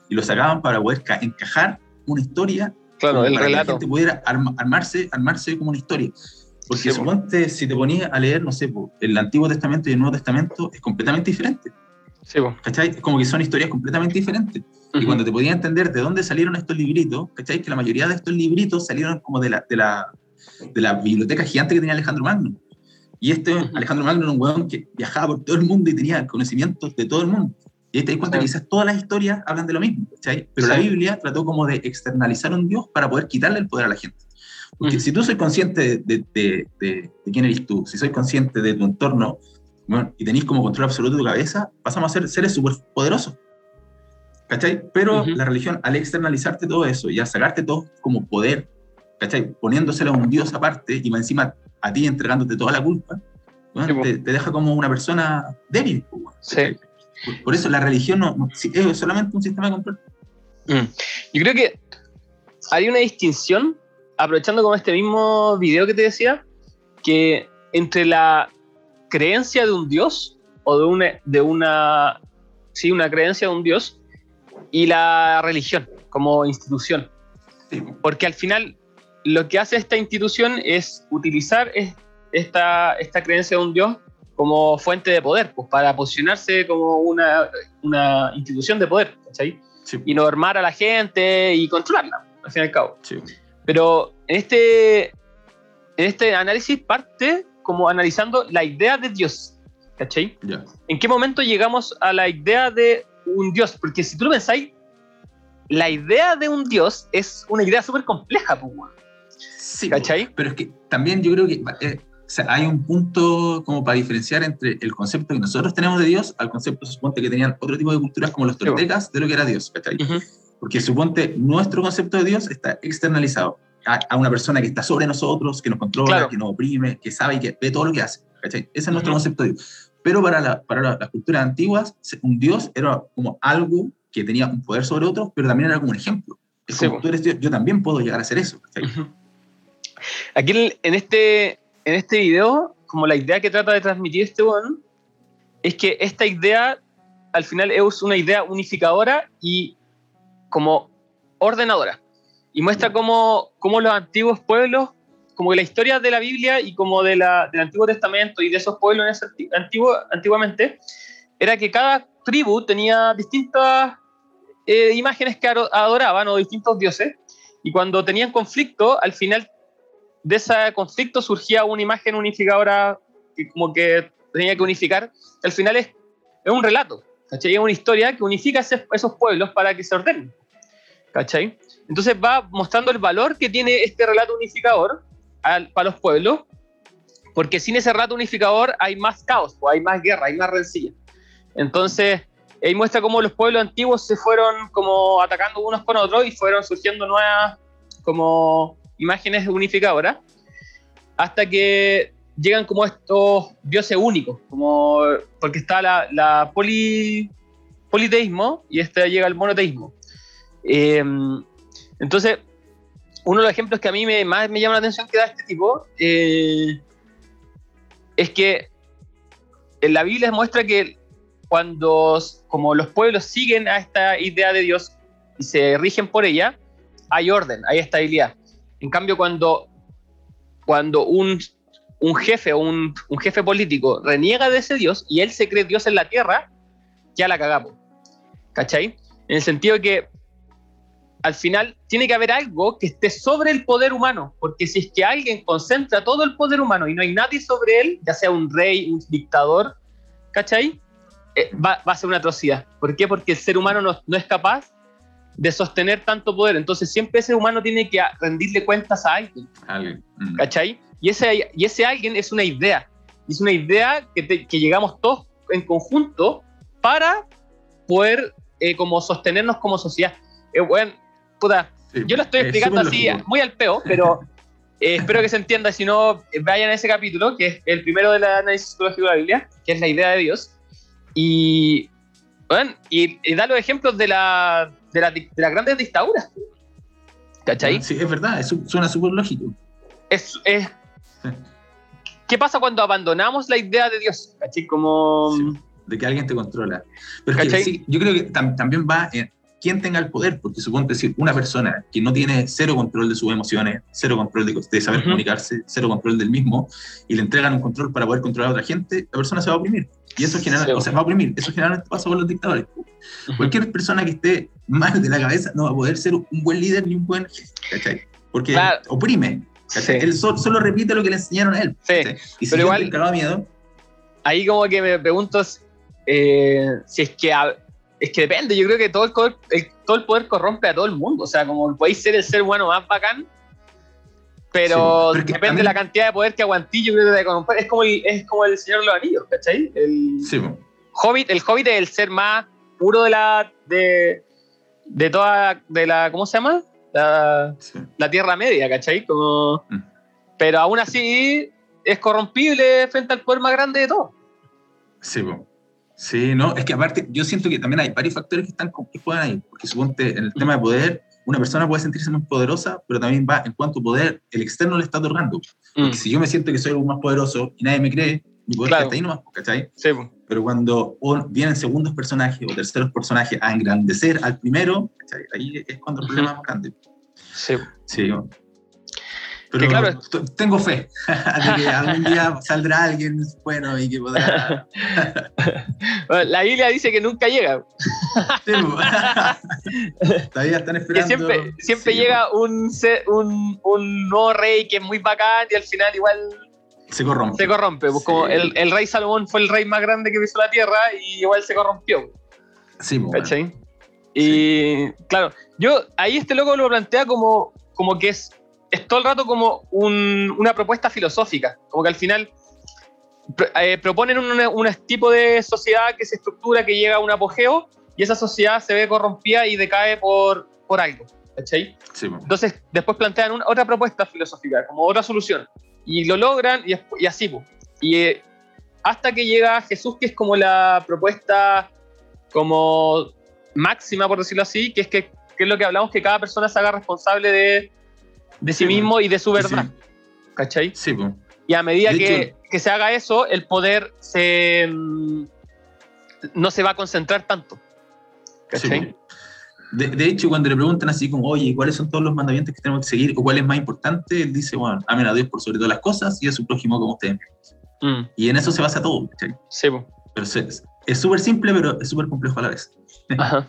Y los sacaban para poder encajar una historia. Claro, el para relato. que la gente pudiera armarse, armarse como una historia. Porque sí, suponte, si te ponías a leer, no sé, el Antiguo Testamento y el Nuevo Testamento es completamente diferente. Sí, ¿Cachai? Es como que son historias completamente diferentes. Uh -huh. Y cuando te podías entender de dónde salieron estos libritos, ¿cachai? Que la mayoría de estos libritos salieron como de la, de la, de la biblioteca gigante que tenía Alejandro Magno. Y este, uh -huh. Alejandro Magno era un huevón que viajaba por todo el mundo y tenía conocimientos de todo el mundo. Y ahí te das cuenta sí. que quizás todas las historias hablan de lo mismo, ¿cachai? Pero sí. la Biblia trató como de externalizar a un Dios para poder quitarle el poder a la gente. Porque uh -huh. si tú soy consciente de, de, de, de, quién eres tú, si soy consciente de tu entorno bueno, y tenéis como control absoluto de tu cabeza, pasamos a ser seres súper poderosos. ¿Cachai? Pero uh -huh. la religión, al externalizarte todo eso y a sacarte todo como poder, ¿cachai? Poniéndoselo a un Dios aparte y encima a ti entregándote toda la culpa, bueno, te, te, deja como una persona débil. Sí. Por, por, eso la religión no, no, es solamente un sistema de control. Mm. Yo creo que hay una distinción, aprovechando como este mismo video que te decía, que entre la creencia de un Dios o de una, de una, sí, una creencia de un Dios y la religión como institución. Porque al final lo que hace esta institución es utilizar esta, esta creencia de un Dios como fuente de poder, pues para posicionarse como una, una institución de poder, ¿cachai? Sí. Y normar a la gente y controlarla, al fin y al cabo. Sí. Pero en este, en este análisis parte como analizando la idea de Dios, ¿cachai? Yeah. ¿En qué momento llegamos a la idea de un Dios? Porque si tú lo pensáis, la idea de un Dios es una idea súper compleja, pues, Sí, ¿cachai? Pero es que también yo creo que eh, o sea, hay un punto como para diferenciar entre el concepto que nosotros tenemos de Dios al concepto, suponte, que tenían otro tipo de culturas como los toltecas de lo que era Dios, ¿cachai? Uh -huh. Porque suponte, nuestro concepto de Dios está externalizado a, a, una persona que está sobre nosotros, que nos controla, claro. que nos oprime, que sabe y que ve todo lo que hace, ¿cachai? Ese es uh -huh. nuestro concepto de Dios. Pero para, la, para la, las culturas antiguas, un Dios era como algo que tenía un poder sobre otros, pero también era como un ejemplo. Es como, sí, tú eres Dios, yo también puedo llegar a hacer eso. ¿cachai? Uh -huh. Aquí en este, en este video, como la idea que trata de transmitir este one, es que esta idea al final es una idea unificadora y como ordenadora. Y muestra cómo, cómo los antiguos pueblos, como que la historia de la Biblia y como de la, del Antiguo Testamento y de esos pueblos en ese antiguo, antiguamente, era que cada tribu tenía distintas eh, imágenes que adoraban o distintos dioses. Y cuando tenían conflicto, al final de ese conflicto surgía una imagen unificadora que como que tenía que unificar. Al final es, es un relato, ¿cachai? Es una historia que unifica ese, esos pueblos para que se ordenen, ¿cachai? Entonces va mostrando el valor que tiene este relato unificador al, para los pueblos, porque sin ese relato unificador hay más caos, pues hay más guerra, hay más rencilla. Entonces, ahí muestra cómo los pueblos antiguos se fueron como atacando unos con otros y fueron surgiendo nuevas como imágenes unificadoras, hasta que llegan como estos dioses únicos, como, porque está la, la poli, politeísmo y este llega el monoteísmo. Eh, entonces, uno de los ejemplos que a mí me, más me llama la atención que da este tipo eh, es que en la Biblia muestra que cuando como los pueblos siguen a esta idea de Dios y se rigen por ella, hay orden, hay estabilidad. En cambio, cuando, cuando un, un jefe un, un, jefe político reniega de ese Dios y él se cree Dios en la tierra, ya la cagamos. ¿Cachai? En el sentido que al final tiene que haber algo que esté sobre el poder humano, porque si es que alguien concentra todo el poder humano y no hay nadie sobre él, ya sea un rey, un dictador, ¿cachai? Eh, va, va, a ser una atrocidad. ¿Por qué? Porque el ser humano no, no es capaz de sostener tanto poder. Entonces siempre ese humano tiene que rendirle cuentas a alguien. alguien. Mm. ¿Cachai? Y ese, y ese alguien es una idea. Es una idea que, te, que llegamos todos en conjunto para poder eh, como sostenernos como sociedad. Eh, bueno, puta, sí, yo lo estoy explicando así, lógico. muy al peo, pero eh, espero que se entienda. Si no, vayan a ese capítulo, que es el primero del análisis psicológico de la Biblia, que es la idea de Dios. Y, bueno, y, y da los ejemplos de la, de, la, de las grandes dictaduras. ¿Cachai? Sí, es verdad, es, suena súper lógico. Es, es, ¿Qué pasa cuando abandonamos la idea de Dios? ¿Cachai? Como... Sí, de que alguien te controla. Pero es que sí, yo creo que tam- también va en quién tenga el poder, porque suponte decir, una persona que no tiene cero control de sus emociones, cero control de, de saber Ujú. comunicarse, cero control del mismo, y le entregan un control para poder controlar a otra gente, la persona se va a oprimir. Y eso genera, Sí. o sea, va a oprimir. Eso generalmente pasa con los dictadores. Ujú. Cualquier persona que esté mal de la cabeza no va a poder ser un buen líder ni un buen jefe, ¿cachai? Porque Claro. oprime. Sí. Él so- solo repite lo que le enseñaron a él. Sí. Y si pero igual- miedo, ahí como que me pregunto eh, si es que a- es que depende, yo creo que todo el, poder, el- todo el poder corrompe a todo el mundo, o sea, como podéis ser el ser humano más bacán, pero Sí, depende de la cantidad de poder que aguantí, yo creo que te corromper. Es como el, es como el Señor de los Anillos, ¿cachai? El sí. Hobbit, el Hobbit es el ser más puro de la de, de toda de la ¿cómo se llama? La, sí. la Tierra Media, ¿cachai? Como, Mm. pero aún así es corrompible frente al poder más grande de todos. Sí, po. Sí, no, es que aparte yo siento que también hay varios factores que están que juegan ahí, porque suponte en el tema de poder, una persona puede sentirse muy poderosa, pero también va en cuanto poder el externo le está otorgando. Mm, Porque si yo me siento que soy el más poderoso y nadie me cree, mi poder Claro. está ahí nomás, ¿cachai? sí. Pero cuando vienen segundos personajes o terceros personajes a engrandecer al primero, ¿cachai? ahí es cuando el problema es más grande. sí. Sí. Pero Que claro, tengo fe de que algún día saldrá alguien bueno y que podrá... La Biblia dice que nunca llega, Sí, po. Todavía están que esperando. siempre, siempre Sí, llega un, se- un, un nuevo rey que es muy bacán y al final igual Se corrompe. se corrompe. Pues como el, el rey Salomón fue el rey más grande que pisó la tierra y igual se corrompió. Sí, bueno. ¿Cachai? Y claro, yo ahí este loco lo plantea como, como que es, es todo el rato como un- una propuesta filosófica, como que al final eh, proponen un, un tipo de sociedad que se estructura, que llega a un apogeo y esa sociedad se ve corrompida y decae por, por algo. ¿Cachai? Sí. Entonces después plantean una- otra propuesta filosófica, como otra solución. Y lo logran y, y así. po. Y eh, hasta que llega Jesús, que es como la propuesta como máxima, por decirlo así, que es que, que es lo que hablamos, que cada persona se haga responsable de, de sí Sí, mismo y de su Sí, verdad. ¿Cachai? Sí, po. Y a medida que, hecho- que se haga eso, el poder se, mm, no se va a concentrar tanto. Sí, ¿Cachai? De, de hecho, cuando le preguntan así como, oye, ¿cuáles son todos los mandamientos que tenemos que seguir? ¿O cuál es más importante? Él dice, bueno, amen a Dios por sobre todas las cosas y a su prójimo como ustedes. Mm, Y en eso se basa todo, ¿cachai? sí, po. Pero es súper simple, pero es súper complejo a la vez. Ajá.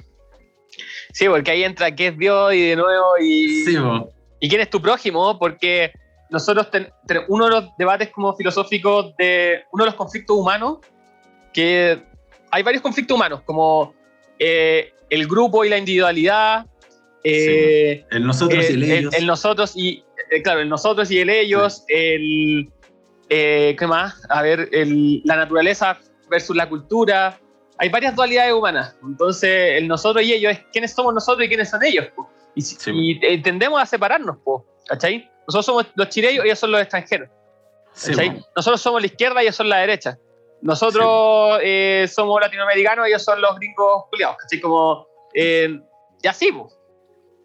Sí, porque ahí entra qué es Dios y de nuevo y, Sí, po. Y quién es tu prójimo, porque nosotros ten- ten- uno de los debates como filosóficos de uno de los conflictos humanos, que hay varios conflictos humanos, como eh, el grupo y la individualidad, eh, el nosotros y el el, ellos. el nosotros y eh, claro, el nosotros y el ellos, el eh, ¿qué más? A ver, el- la naturaleza versus la cultura. Hay varias dualidades humanas. Entonces, el nosotros y ellos es quiénes somos nosotros y quiénes son ellos. po. Y, Sí. y, tendemos a separarnos, po, ¿cachai? Nosotros somos los chilenos y ellos son los extranjeros. Nosotros somos la izquierda y ellos son la derecha. Nosotros eh, somos latinoamericanos y ellos son los gringos culiados, ¿cachai? Como, eh, y así, po.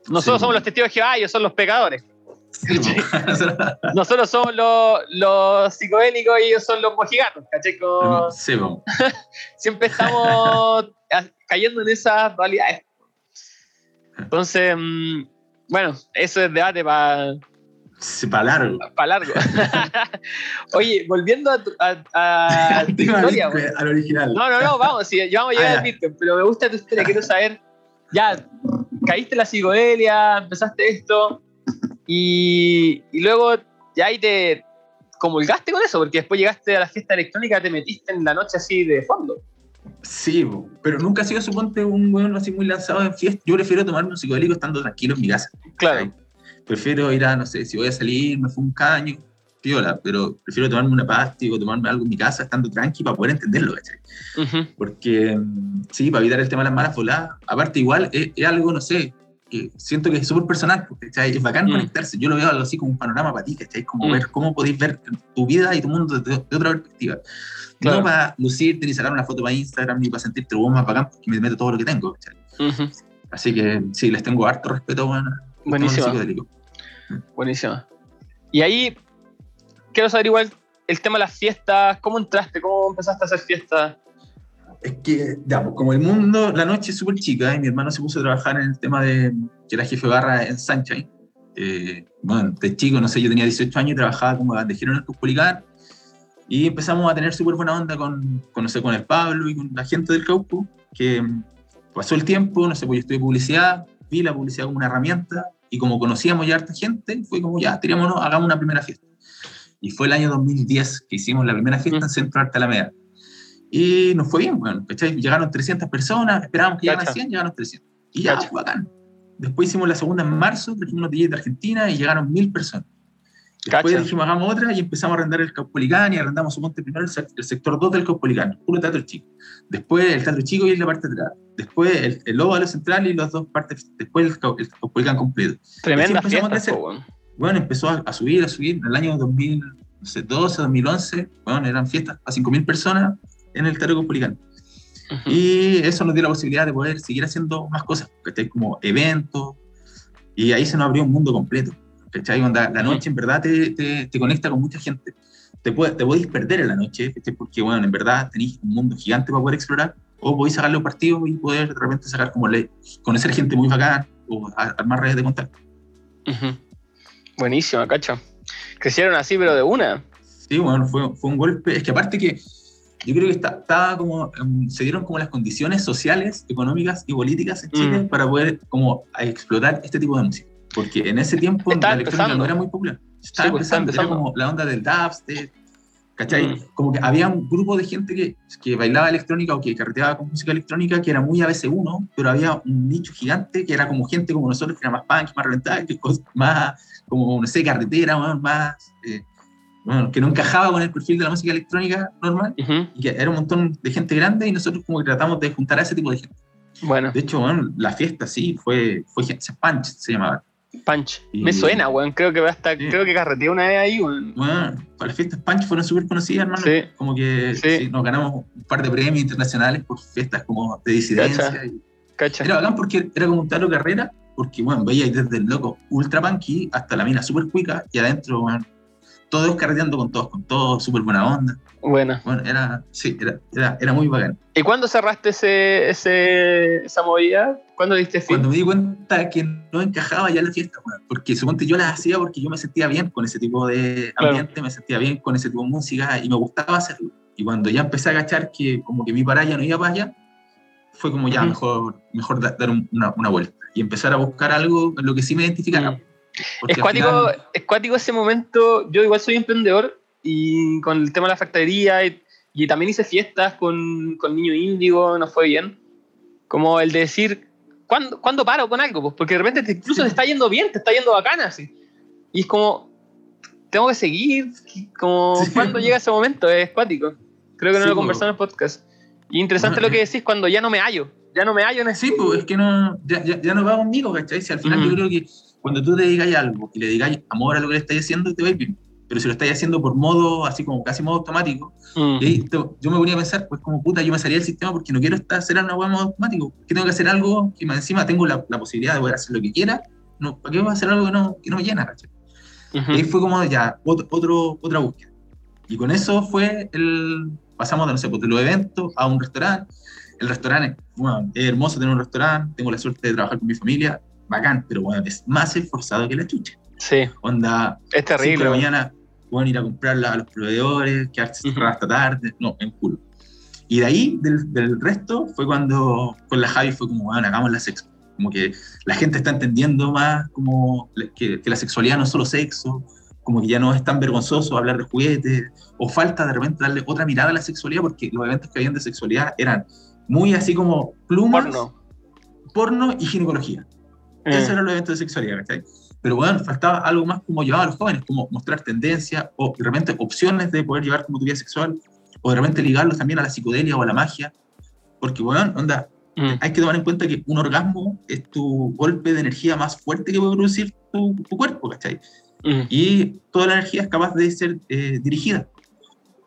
Nosotros somos los testigos de Jehová y ellos son los pecadores. Nosotros somos los, los psicodélicos y ellos son los mojigatos, ¿cachai? Como siempre estamos cayendo en esas dualidades. Entonces, mm, bueno, eso es debate para Sí, para largo. largo. Oye, volviendo a tu, a, a tu historia, Bitcoin, al original. No, no, no, vamos, sí, ya vamos a llegar Ah, al Bitcoin, pero me gusta tu historia, quiero saber, ya, caíste en la psicodelia, empezaste esto, y, y luego ya ahí te comulgaste con eso, porque después llegaste a la fiesta electrónica, te metiste en la noche así de fondo. Sí, pero nunca ha sido, suponte, un weón así muy lanzado en fiesta. Yo prefiero tomarme un psicodélico estando tranquilo en mi casa. Claro. Prefiero ir a, no sé, si voy a salir, me fue un caño, piola, pero prefiero tomarme una pastilla o tomarme algo en mi casa estando tranqui para poder entenderlo, Porque, mm, sí, para evitar el tema de las malas voladas. Aparte, igual, es, es algo, no sé, que siento que es súper personal, porque, ¿cachai? Es bacán Mm. conectarse. Yo lo veo algo así como un panorama para ti, ¿cachai? Como Mm. ver cómo podéis ver tu vida y tu mundo de, de otra perspectiva. Claro. No para lucirte ni sacar una foto para Instagram ni para sentirte huevo más bacán porque me meto todo lo que tengo, ¿cachai? ujú. Así que sí, les tengo harto respeto bueno, Buenísimo. Buenísimo. Y ahí, quiero saber igual el tema de las fiestas, ¿cómo entraste? ¿Cómo empezaste a hacer fiestas? Es que, digamos, como el mundo, la noche es súper chica y mi hermano se puso a trabajar en el tema de que era jefe barra en Sunshine. Eh, bueno, de chico, no sé, yo tenía 18 años y trabajaba como bandejero en el Cusculicán y empezamos a tener súper buena onda con, con, no sé, con el Pablo y con la gente del Caupo, que pasó el tiempo, no sé, pues yo estudié publicidad, vi la publicidad como una herramienta y como conocíamos ya a harta gente, fue como ya, tirámonos, hagamos una primera fiesta. Y fue el año 2010 que hicimos la primera fiesta en Centro Arte Alameda. Y nos fue bien, bueno, ¿cachai? Llegaron 300 personas, esperábamos que llegaran 100, llegaron 300. Y ya, fue bacán. Después hicimos la segunda en marzo, trajimos unos billetes de Argentina y llegaron mil personas. Después dijimos, hagamos otra y empezamos a arrendar el Caupolicán y arrendamos su monte primero el, sector 2 del Caupolicán, puro teatro chico. Después el teatro chico y la parte de atrás. Después el, el óvalo central y las dos partes. Después el, el Caupolicán completo. Tremenda fiesta, bueno, empezó a, subir, a subir. En el año 2012, 2011, bueno, eran fiestas a 5.000 personas en el Teatro Caupolicán. Y eso nos dio la posibilidad de poder seguir haciendo más cosas. Como eventos. Y ahí se nos abrió un mundo completo, ¿cachai? Onda, la noche en verdad te, te, te, conecta con mucha gente. Te, puede, te podéis perder en la noche, ¿cachai? Porque, bueno, en verdad tenéis un mundo gigante para poder explorar. O podéis sacar los partidos y poder de repente sacar como le, conocer gente muy bacán o armar redes de contacto. Buenísimo, cacho. Crecieron así, pero de una. Sí, bueno, fue, fue un golpe. Es que aparte que yo creo que está, estaba como, em, se dieron como las condiciones sociales, económicas y políticas en Chile mm. para poder como explotar este tipo de música. Porque en ese tiempo la electrónica no era muy popular. Estaba, pues, empezando, era como la onda del dubstep, ¿cachai? Mm. Como que había un grupo de gente que, que bailaba electrónica o que carreteaba con música electrónica que era muy ABC1, pero había un nicho gigante que era como gente como nosotros, que era más punk, más reventada, más como, no sé, carretera, más... Eh, bueno, que no encajaba con el perfil de la música electrónica normal, y que era un montón de gente grande y nosotros como que tratamos de juntar a ese tipo de gente. Bueno. De hecho, bueno, la fiesta sí fue, fue Punch, se llamaba. Punch. Me suena, weón. Creo que hasta, creo que carreteé una vez ahí, weón. Bueno, las fiestas Punch fueron súper conocidas, hermano. Sí. Como que sí. nos ganamos un par de premios internacionales por fiestas como de disidencia. Cacha. Era bacán porque era como un talo carrera, porque, bueno, veía desde el loco ultra punky hasta la mina súper cuica y adentro, bueno, todos carreteando con todos, con todos, súper buena onda. Buena. Bueno, era, sí, era, era, era, muy bacán. ¿Y cuándo cerraste ese, ese, esa movida? ¿Cuándo diste fin? Cuando me di cuenta que no encajaba ya la fiesta, bueno, porque suponte yo la hacía porque yo me sentía bien con ese tipo de ambiente, me sentía bien con ese tipo de música y me gustaba hacerlo. Y cuando ya empecé a agachar que como que mi para allá no iba para allá, fue como ya mejor, mejor dar una, una, vuelta y empezar a buscar algo en lo que sí me identificara. Es cuático, ese momento. Yo igual soy emprendedor y con el tema de la factoría y, y también hice fiestas con, con Niño Índigo, nos fue bien. Como el de decir, ¿cuándo, ¿cuándo paro con algo? Pues porque de repente incluso te está yendo bien, te está yendo bacana así. Y es como, tengo que seguir. Como, ¿cuándo llega ese momento? Es cuático. Creo que no lo conversamos en el podcast. Y interesante lo que decís cuando ya no me hallo. Ya no me hallo en ese Sí, pues es que no, ya, ya, ya no va conmigo, ¿cachai? Si al final yo creo que cuando tú te digas algo y le digas amor a lo que le estás haciendo, te va a ir bien. Pero si lo estás haciendo por modo, así como casi modo automático, mm. y yo me ponía a pensar, pues como puta, yo me salía del sistema porque no quiero estar hacer una hueá modo automático. Que tengo que hacer algo que más encima tengo la, la, posibilidad de poder hacer lo que quiera. No, ¿Para qué voy a hacer algo que no, que no me llena, ¿cachai? Y ahí fue como ya, otro, otro, otra búsqueda. Y con eso fue el. Pasamos de, no sé, pues, de los eventos a un restaurante. El restaurante, bueno, es hermoso tener un restaurante, tengo la suerte de trabajar con mi familia, bacán, pero bueno, es más esforzado que la chucha. Sí. Onda, es terrible. la mañana, bueno, ir a comprarla a los proveedores, quedarse uh hasta tarde, no, en culo. Y de ahí, del, del, resto, fue cuando con la Javi fue como, bueno, hagamos la sexo. Como que la gente está entendiendo más como que, que la sexualidad no es solo sexo, como que ya no es tan vergonzoso hablar de juguetes, o falta de repente darle otra mirada a la sexualidad, porque los eventos que habían de sexualidad eran muy así como plumas, porno, porno y ginecología. Ese era el evento de sexualidad, ¿cachai? Pero bueno, faltaba algo más como llevar a los jóvenes, como mostrar tendencia o de repente opciones de poder llevar como tu vida sexual, o de repente ligarlos también a la psicodelia o a la magia. Porque, bueno, onda, mm. hay que tomar en cuenta que un orgasmo es tu golpe de energía más fuerte que puede producir tu, tu cuerpo, ¿cachai? Mm. Y toda la energía es capaz de ser eh, dirigida.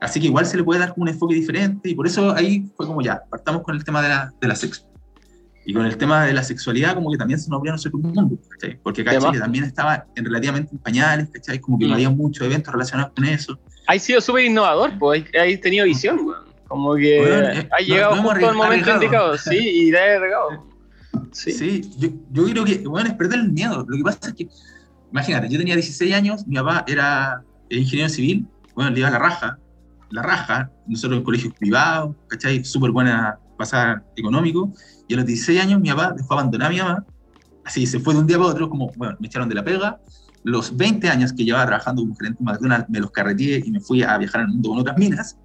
Así que igual se le puede dar como un enfoque diferente y por eso ahí fue como ya, partamos con el tema de la, de la sexo. Y con el tema de la sexualidad, como que también se nos abrió nuestro mundo, ¿cachai? Porque acá. Chile también estaba en relativamente en pañales, ¿cachai? Como que Mm. no había muchos eventos relacionados con eso. Has sido súper innovador, pues. Has tenido visión, weón. Como que Weón, eh, has no- llegado no justo al momento arriesgado. indicado, sí, y has regado. Sí. Sí, yo, yo creo que, bueno, es perder el miedo. Lo que pasa es que, imagínate, yo tenía 16 años, mi papá era ingeniero civil, bueno, le iba a la raja, la raja, nosotros en colegios privados, ¿cachai? Súper buena pasada económico, y a los 16 años mi papá dejó abandonar a mi mamá, así se fue de un día para otro, como, bueno, me echaron de la pega, los 20 años que llevaba trabajando como gerente de McDonald's, me los carreteé y me fui a viajar al mundo con otras minas,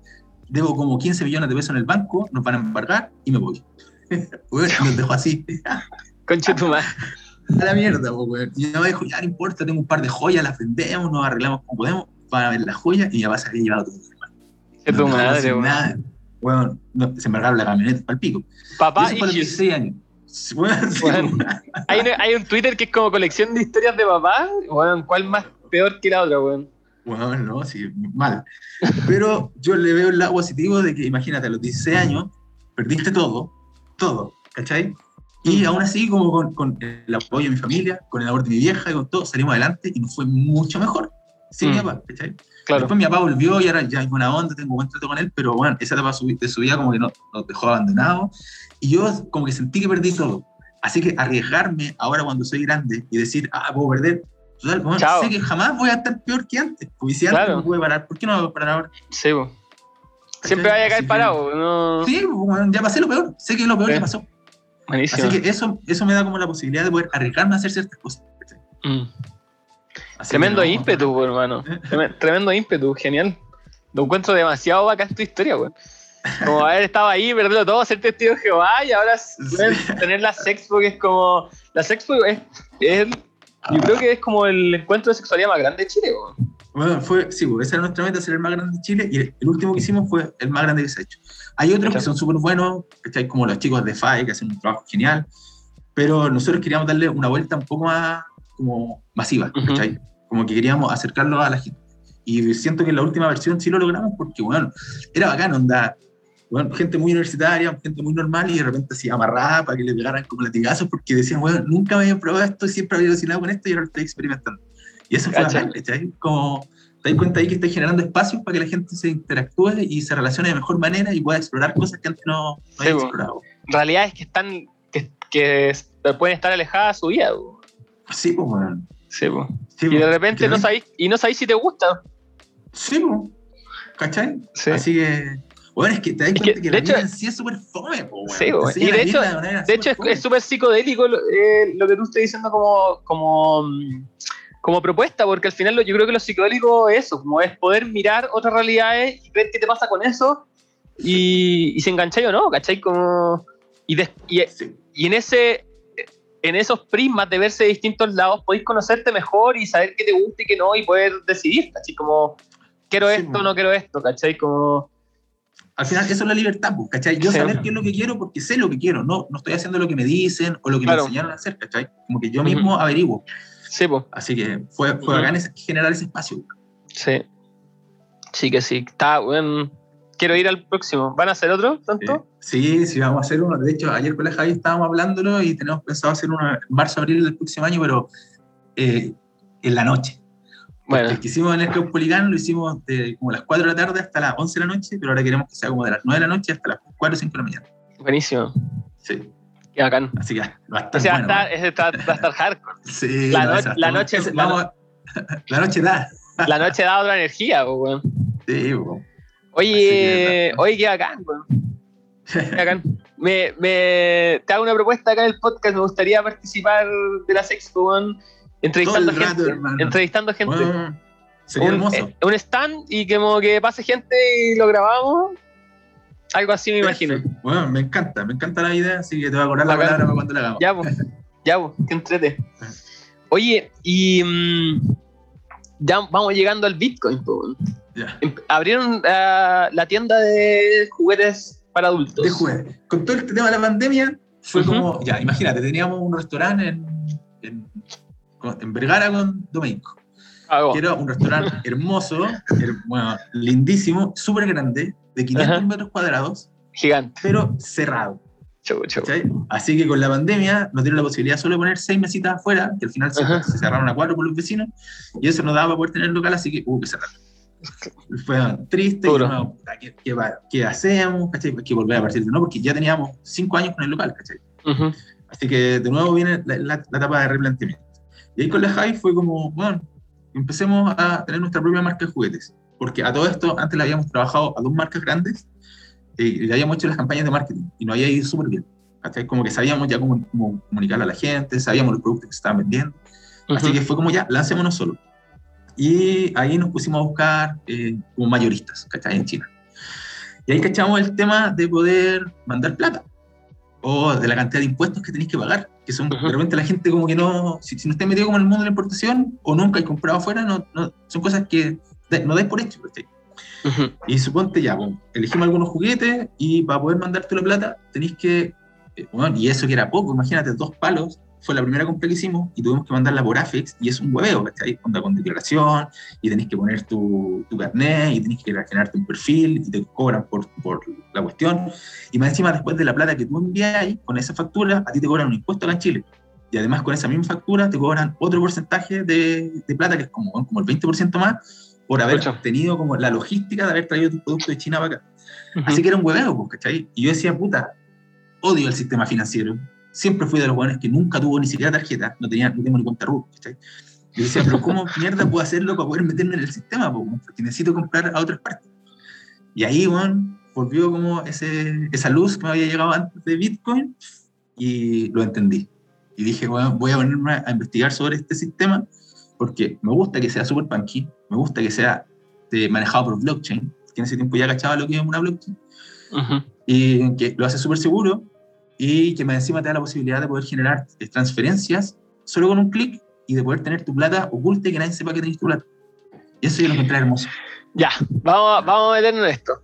debo como 15 millones de pesos en el banco, nos van a embargar y me voy. Bueno, los dejo así. Conche tu madre. A la mierda, weón. Y mi mamá dijo, ya no importa, tengo un par de joyas, las vendemos, nos arreglamos como podemos para ver las joyas y mi papá se había llevado todo. Conche tu madre, nada. Weón, no, se embargaron la camioneta para el pico. Y Papá eso fue a los issues. 16 años. Sí, weón, sí, Weón. weón. Hay, un- hay un Twitter que es como colección de historias de papá. Weón, ¿cuál más peor que la otra, weón? Weón, no, sí, mal. Pero yo le veo el lado positivo de que, imagínate, a los 16 años perdiste todo, todo, ¿cachai? Y Mm. aún así, como con, con el apoyo de mi familia, con el amor de mi vieja y con todo, salimos adelante y nos fue mucho mejor. Sin mi Mm. papá, ¿cachai? Claro. Después mi papá volvió y ahora ya hay buena onda, tengo buen trato con él, pero bueno, esa etapa de su vida como que no- nos dejó abandonados y yo como que sentí que perdí todo. Así que arriesgarme ahora cuando soy grande y decir, ah, puedo perder, total, bueno, sé que jamás voy a estar peor que antes. Porque si antes Claro. no pude parar, ¿por qué no voy a parar ahora? Sí, weón. Siempre vaya a caer parado, no. Sí, bueno, ya pasé lo peor, sé que lo peor Sí. ya pasó. Buenísimo. Así que eso, eso me da como la posibilidad de poder arriesgarme a hacer ciertas cosas. Mm. Así Tremendo no, ímpetu, weón, hermano. Trem- Tremendo ímpetu, genial. Lo encuentro demasiado bacán tu historia, weón. Como haber estado ahí, perderlo todo, ser testigo de Jehová y ahora tener la Sexpo, que es como. La Sexpo es, es- Yo creo que es como el encuentro de sexualidad más grande de Chile, weón. Bueno, fue, sí, pues, esa era nuestra meta, ser el más grande de Chile, y el, el último que hicimos fue el más grande que se ha hecho. Hay otros que son súper buenos, ¿cachai? como los chicos de FAE, que hacen un trabajo genial, pero nosotros queríamos darle una vuelta un poco más como masiva, Ujú. ¿cachai? Como que queríamos acercarlo a la gente. Y siento que en la última versión sí lo logramos porque, bueno, era bacán, onda, bueno, gente muy universitaria, gente muy normal y de repente así amarrada para que le pegaran como latigazos porque decían, bueno, nunca me había probado esto, siempre había alucinado con esto y ahora lo estoy experimentando. Y eso fue bacán, ¿cachai? Como te das cuenta ahí que estás generando espacios para que la gente se interactúe y se relacione de mejor manera y pueda explorar cosas que antes no, no Sí, había explorado. Realidades que están. que, que pueden estar alejadas de su vida, weón. Sí, pues, bueno. Sí, weón. Sí, Y de po. repente no sabéis, y no sabéis si te gusta. Sí, pues. ¿Cachai? Sí. Así que. Bueno, es que te das Es cuenta que, que, de la hecho- vida en sí es súper fome, po, weón. Sí, weón. Y de hecho- de hecho, es súper es psicodélico lo, eh, lo que tú estás diciendo como, como, como propuesta, porque al final lo- yo creo que lo psicodélico es eso, como es poder mirar otras realidades y ver qué te pasa con eso y, y si engancháis o no, ¿cachai? Como, y. Sí. y en ese en esos prismas de verse de distintos lados podéis conocerte mejor y saber qué te gusta y qué no y poder decidir, ¿cachai? Como quiero Sí, esto, no quiero esto, ¿cachai? Como Al final, eso es la libertad, ¿cachai? Yo Sí. saber qué es lo que quiero porque sé lo que quiero, no, no estoy haciendo lo que me dicen o lo que Claro. me enseñaron a hacer, ¿cachai? Como que yo mismo averiguo. sí, pues. Así que fue, fue bacán ese- generar ese espacio. Sí. Sí que sí. Está, bueno. Quiero ir al próximo. ¿Van a hacer otro? ¿Tanto? Sí, sí, vamos a hacer uno. De hecho, ayer con la Javi estábamos hablándolo y tenemos pensado hacer uno en marzo, abril del próximo año, pero eh, en la noche. Bueno, El que hicimos en el Club Poligán lo hicimos de como las 4 de la tarde hasta las 11 de la noche, pero ahora queremos que sea como de las 9 de la noche hasta las 4 o 5 de la mañana. buenísimo. Sí, Qué bacán. así que va a estar O sea, bueno. va, a estar, va a estar hardcore. Sí, la no, no- esa la está- noche- vamos la noche da. La noche da otra energía, weón. Sí, bueno. Oye, oye, qué bacán, weón. Qué bacán. Me, me, te hago una propuesta acá en el podcast. Me gustaría participar de la Sexpo, weón. Entrevistando rato, gente. hermano. entrevistando gente. Bueno, sería un, hermoso. eh, un stand y que como que pase gente y lo grabamos. Algo así me imagino. Bueno, me encanta, me encanta la idea, así que te voy a cobrar la palabra para cuando la hagamos. Ya, pues. Ya, pues. Que entrete. Oye, y. mm, ya vamos llegando al Bitcoin, weón. Ya. Em- Abrieron ah, la tienda de juguetes para adultos. De jueves. Con todo este tema de la pandemia, fue Ujú. como, ya, imagínate, teníamos un restaurante en, en, en Vergara con Domenico, Ah, oh. que era un restaurante hermoso, her- bueno, lindísimo, súper grande, de 500 Ajá. metros cuadrados, Gigante. pero cerrado. ¿cachai? Así que con la pandemia nos dieron la posibilidad solo de poner seis mesitas afuera, que al final se, se cerraron a cuatro por los vecinos, y eso nos daba para poder tener local, así que hubo que cerrar. Fue triste, y no, ¿qué, qué, qué hacemos? ¿cachai? Que volver a partir de nuevo, porque ya teníamos cinco años con el local, ¿cachai? Ujú. Así que de nuevo viene la, la- la etapa de replanteamiento. Y ahí con la Javi fue como, bueno, empecemos a tener nuestra propia marca de juguetes. Porque a todo esto, antes le habíamos trabajado a dos marcas grandes eh, y le habíamos hecho las campañas de marketing y nos había ido súper bien. ¿cachai? Como que sabíamos ya cómo, cómo comunicarle a la gente, sabíamos los productos que se estaban vendiendo. Así Ujú. que fue como ya, lancémonos solo. Y ahí nos pusimos a buscar eh, como mayoristas, ¿cachai? En China. Y ahí cachamos el tema de poder mandar plata. O de la cantidad de impuestos que tenéis que pagar. Que son, de repente la gente como que no, si, si no estáis metido como en el mundo de la importación o nunca hay comprado afuera, no, no, son cosas que de- no dais por hecho. ¿cachai? Ujú. Y suponte ya, bueno, elegimos algunos juguetes y para poder mandarte la plata tenéis que, eh, bueno, y eso que era poco, imagínate, dos palos, fue la primera compra que hicimos y tuvimos que mandarla por AFEX y es un hueveo, ¿cachai? Onda con declaración y tenés que poner tu, tu carnet y tenés que generarte un perfil y te cobran por, por la cuestión. Y más encima, después de la plata que tú envías con esa factura, a ti te cobran un impuesto acá en Chile. Y además con esa misma factura te cobran otro porcentaje de, de plata que es como, como el 20% más por haber Pucha. tenido como la logística de haber traído tu producto de China para acá. Ujú. Así que era un hueveo, pues, ¿cachai? Y yo decía, puta, odio el sistema financiero. Siempre fui de los hueones que nunca tuvo ni siquiera tarjeta, no, tenía, no tengo ni cuenta RUT, ¿cachai? Y decía, pero ¿cómo mierda puedo hacerlo para poder meterme en el sistema? po? Porque necesito comprar a otras partes. Y ahí, bueno, volvió como ese, esa luz que me había llegado antes de Bitcoin y lo entendí. Y dije, bueno, voy a ponerme a investigar sobre este sistema porque me gusta que sea super punky, me gusta que sea eh, manejado por blockchain, que en ese tiempo ya cachaba lo que es una blockchain, Ujú. y que lo hace súper seguro y que más encima te da la posibilidad de poder generar transferencias solo con un clic y de poder tener tu plata oculta y que nadie sepa que tenés tu plata. Y eso yo lo encontré hermoso. Ya, vamos a, vamos a meternos en esto.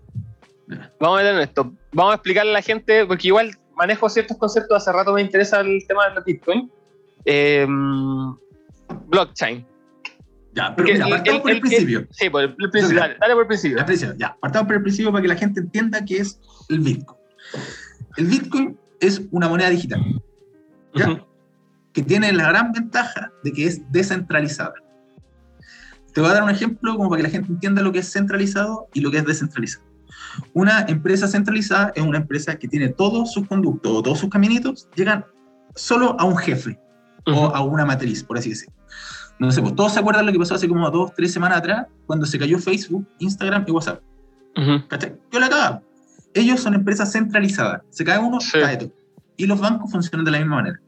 Vamos a meternos en esto. Vamos a explicarle a la gente, porque igual manejo ciertos conceptos, hace rato me interesa el tema de la Bitcoin. Eh, blockchain. Ya, pero mira, el- partamos el- por el, el- principio. Sí, por el, el principio. Dale, dale por el principio, ya, partamos por el principio para que la gente entienda qué es el Bitcoin. El Bitcoin es una moneda digital, que tiene la gran ventaja de que es descentralizada. Te voy a dar un ejemplo como para que la gente entienda lo que es centralizado y lo que es descentralizado. Una empresa centralizada es una empresa que tiene todos sus conductos o todos sus caminitos, llegan solo a un jefe o a una matriz, por así decirlo. No sé, pues todos se acuerdan lo que pasó hace como dos, tres semanas atrás, cuando se cayó Facebook, Instagram y WhatsApp. Ujú. ¿Cachai? Yo la cagaba. Ellos son empresas centralizadas. Se cae uno, Sí. cae todo. Y los bancos funcionan de la misma manera.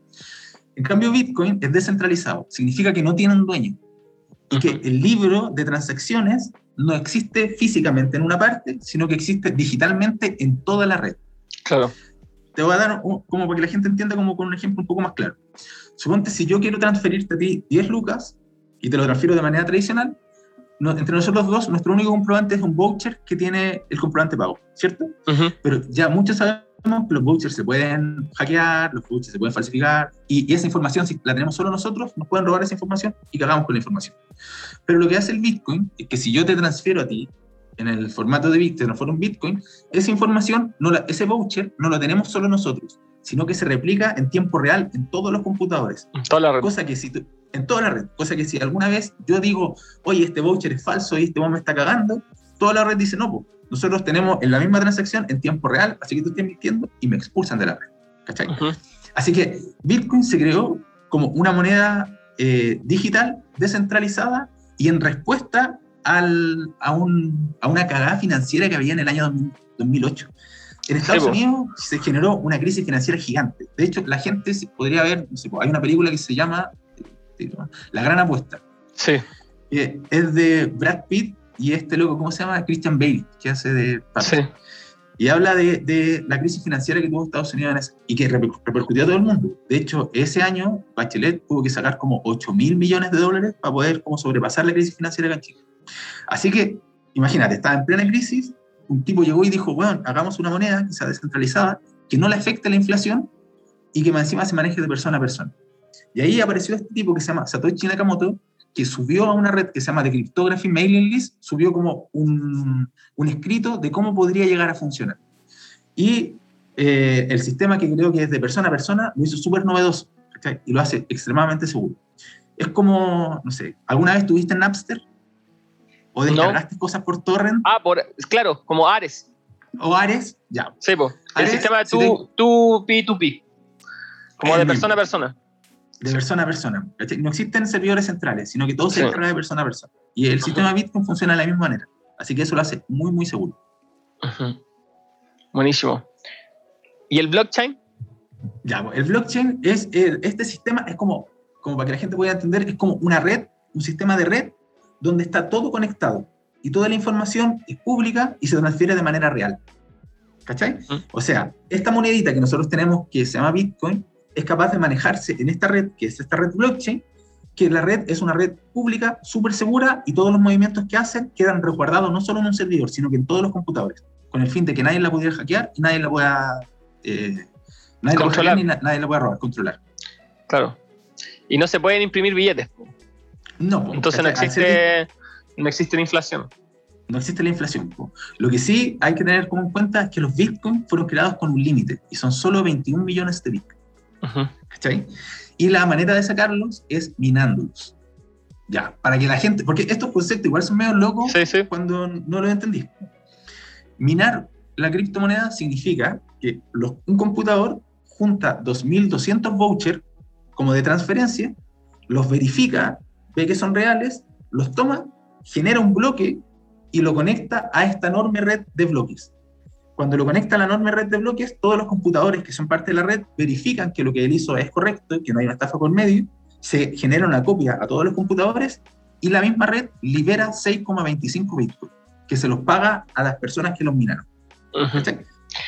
En cambio, Bitcoin es descentralizado. Significa que no tiene un dueño. Y que el libro de transacciones no existe físicamente en una parte, sino que existe digitalmente en toda la red. Claro. Te voy a dar un- como para que la gente entienda como con un ejemplo un poco más claro. Suponte si yo quiero transferirte a ti 10 lucas y te lo transfiero de manera tradicional, no- entre nosotros dos, nuestro único comprobante es un voucher que tiene el comprobante pago, ¿cierto? Ujú. Pero ya muchos sabemos que los vouchers se pueden hackear, los vouchers se pueden falsificar, y, y esa información, si la tenemos solo nosotros, nos pueden robar esa información y cagamos con la información. Pero lo que hace el Bitcoin es que si yo te transfiero a ti en el formato de Bitcoin, en forma Bitcoin, esa información, no la- ese voucher, no lo tenemos solo nosotros, sino que se replica en tiempo real en todos los computadores. Toda la red. Cosa que si tú- en toda la red, cosa que si alguna vez yo digo, oye, este voucher es falso y este vos me está cagando, toda la red dice, no, po, nosotros tenemos en la misma transacción en tiempo real, así que tú estás mintiendo y me expulsan de la red. ¿Cachai? Así que Bitcoin se creó como una moneda eh, digital, descentralizada y en respuesta al, a, un- a una cagada financiera que había en el año 2000 2008. En Estados. Unidos se generó una crisis financiera gigante. De hecho, la gente podría ver, no sé, hay una película que se llama eh, La Gran Apuesta. Sí. que es de Brad Pitt y este loco, ¿cómo se llama? Christian Bale, que hace de Papi. Sí. Y habla de, de la crisis financiera que tuvo Estados Unidos en ese- y que reper- repercutió a todo el mundo. De hecho, ese año Bachelet tuvo que sacar como 8 mil millones de dólares para poder como sobrepasar la crisis financiera acá en Chile. Así que, imagínate, estaba en plena crisis, un tipo llegó y dijo, bueno, hagamos una moneda que sea descentralizada, que no le afecte la inflación y que más encima se maneje de persona a persona. Y ahí apareció este tipo que se llama Satoshi Nakamoto, que subió a una red que se llama The Cryptography Mailing List, subió como un, un escrito de cómo podría llegar a funcionar. Y eh, el sistema que creo que es de persona a persona lo hizo súper novedoso ¿cachai? y lo hace extremadamente seguro. Es como, no sé, ¿alguna vez tuviste Napster? ¿O descargaste cosas por torrent? Ah, por, claro, como Ares. ¿O Ares? Ya. Sí. El sistema de tu, tu P2P. Como de persona a persona. De persona a persona. No existen servidores centrales, sino que todo se descarga de persona a persona. Y el sistema Bitcoin funciona de la misma manera. Así que eso lo hace muy, muy seguro. Buenísimo. ¿Y el blockchain? Ya, el blockchain es, este sistema es como, como para que la gente pueda entender, es como una red, un sistema de red donde está todo conectado y toda la información es pública y se transfiere de manera real. ¿Cachai? O sea, esta monedita que nosotros tenemos que se llama Bitcoin es capaz de manejarse en esta red, que es esta red blockchain, que la red es una red pública, súper segura y todos los movimientos que hacen quedan resguardados no solo en un servidor, sino que en todos los computadores, con el fin de que nadie la pudiera hackear y nadie la pueda, eh, nadie controlar. La nadie la pueda robar, controlar. Claro. Y no se pueden imprimir billetes. No. Entonces no existe, no existe la inflación. No existe la inflación. Lo que sí hay que tener como en cuenta es que los bitcoins fueron creados con un límite y son solo 21 millones de bitcoins. ¿Cachai? Y la manera de sacarlos es minándolos. Ya, para que la gente, porque estos conceptos igual son medio locos cuando no los entendí. Minar la criptomoneda significa que los, un computador junta 2.200 vouchers como de transferencia, los verifica, ve que son reales, los toma, genera un bloque y lo conecta a esta enorme red de bloques. Cuando lo conecta a la enorme red de bloques, todos los computadores que son parte de la red verifican que lo que él hizo es correcto, que no hay una estafa por medio, se genera una copia a todos los computadores y la misma red libera 6,25 bitcoin, que se los paga a las personas que los minaron.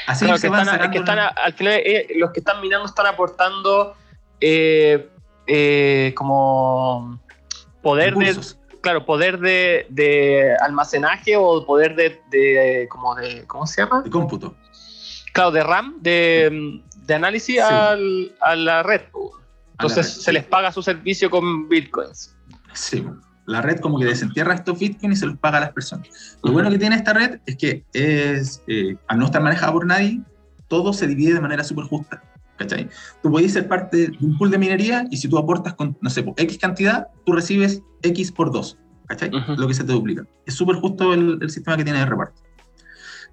Así que, están, al final eh, los que están minando están aportando eh, eh, como poder de, claro, poder de, almacenaje o poder de, como de, ¿cómo se llama? De cómputo. Claro, de RAM, de, análisis a la red. Entonces se les paga su servicio con bitcoins. Sí, la red como que desentierra estos bitcoins y se los paga a las personas. Lo bueno que tiene esta red es que es, eh, al no estar manejada por nadie, todo se divide de manera súper justa. ¿Cachai? Tú puedes ser parte de un pool de minería y si tú aportas con, no sé, X cantidad, tú recibes X por 2. ¿Cachai? Lo que se te duplica. Es súper justo el, sistema que tiene de reparto.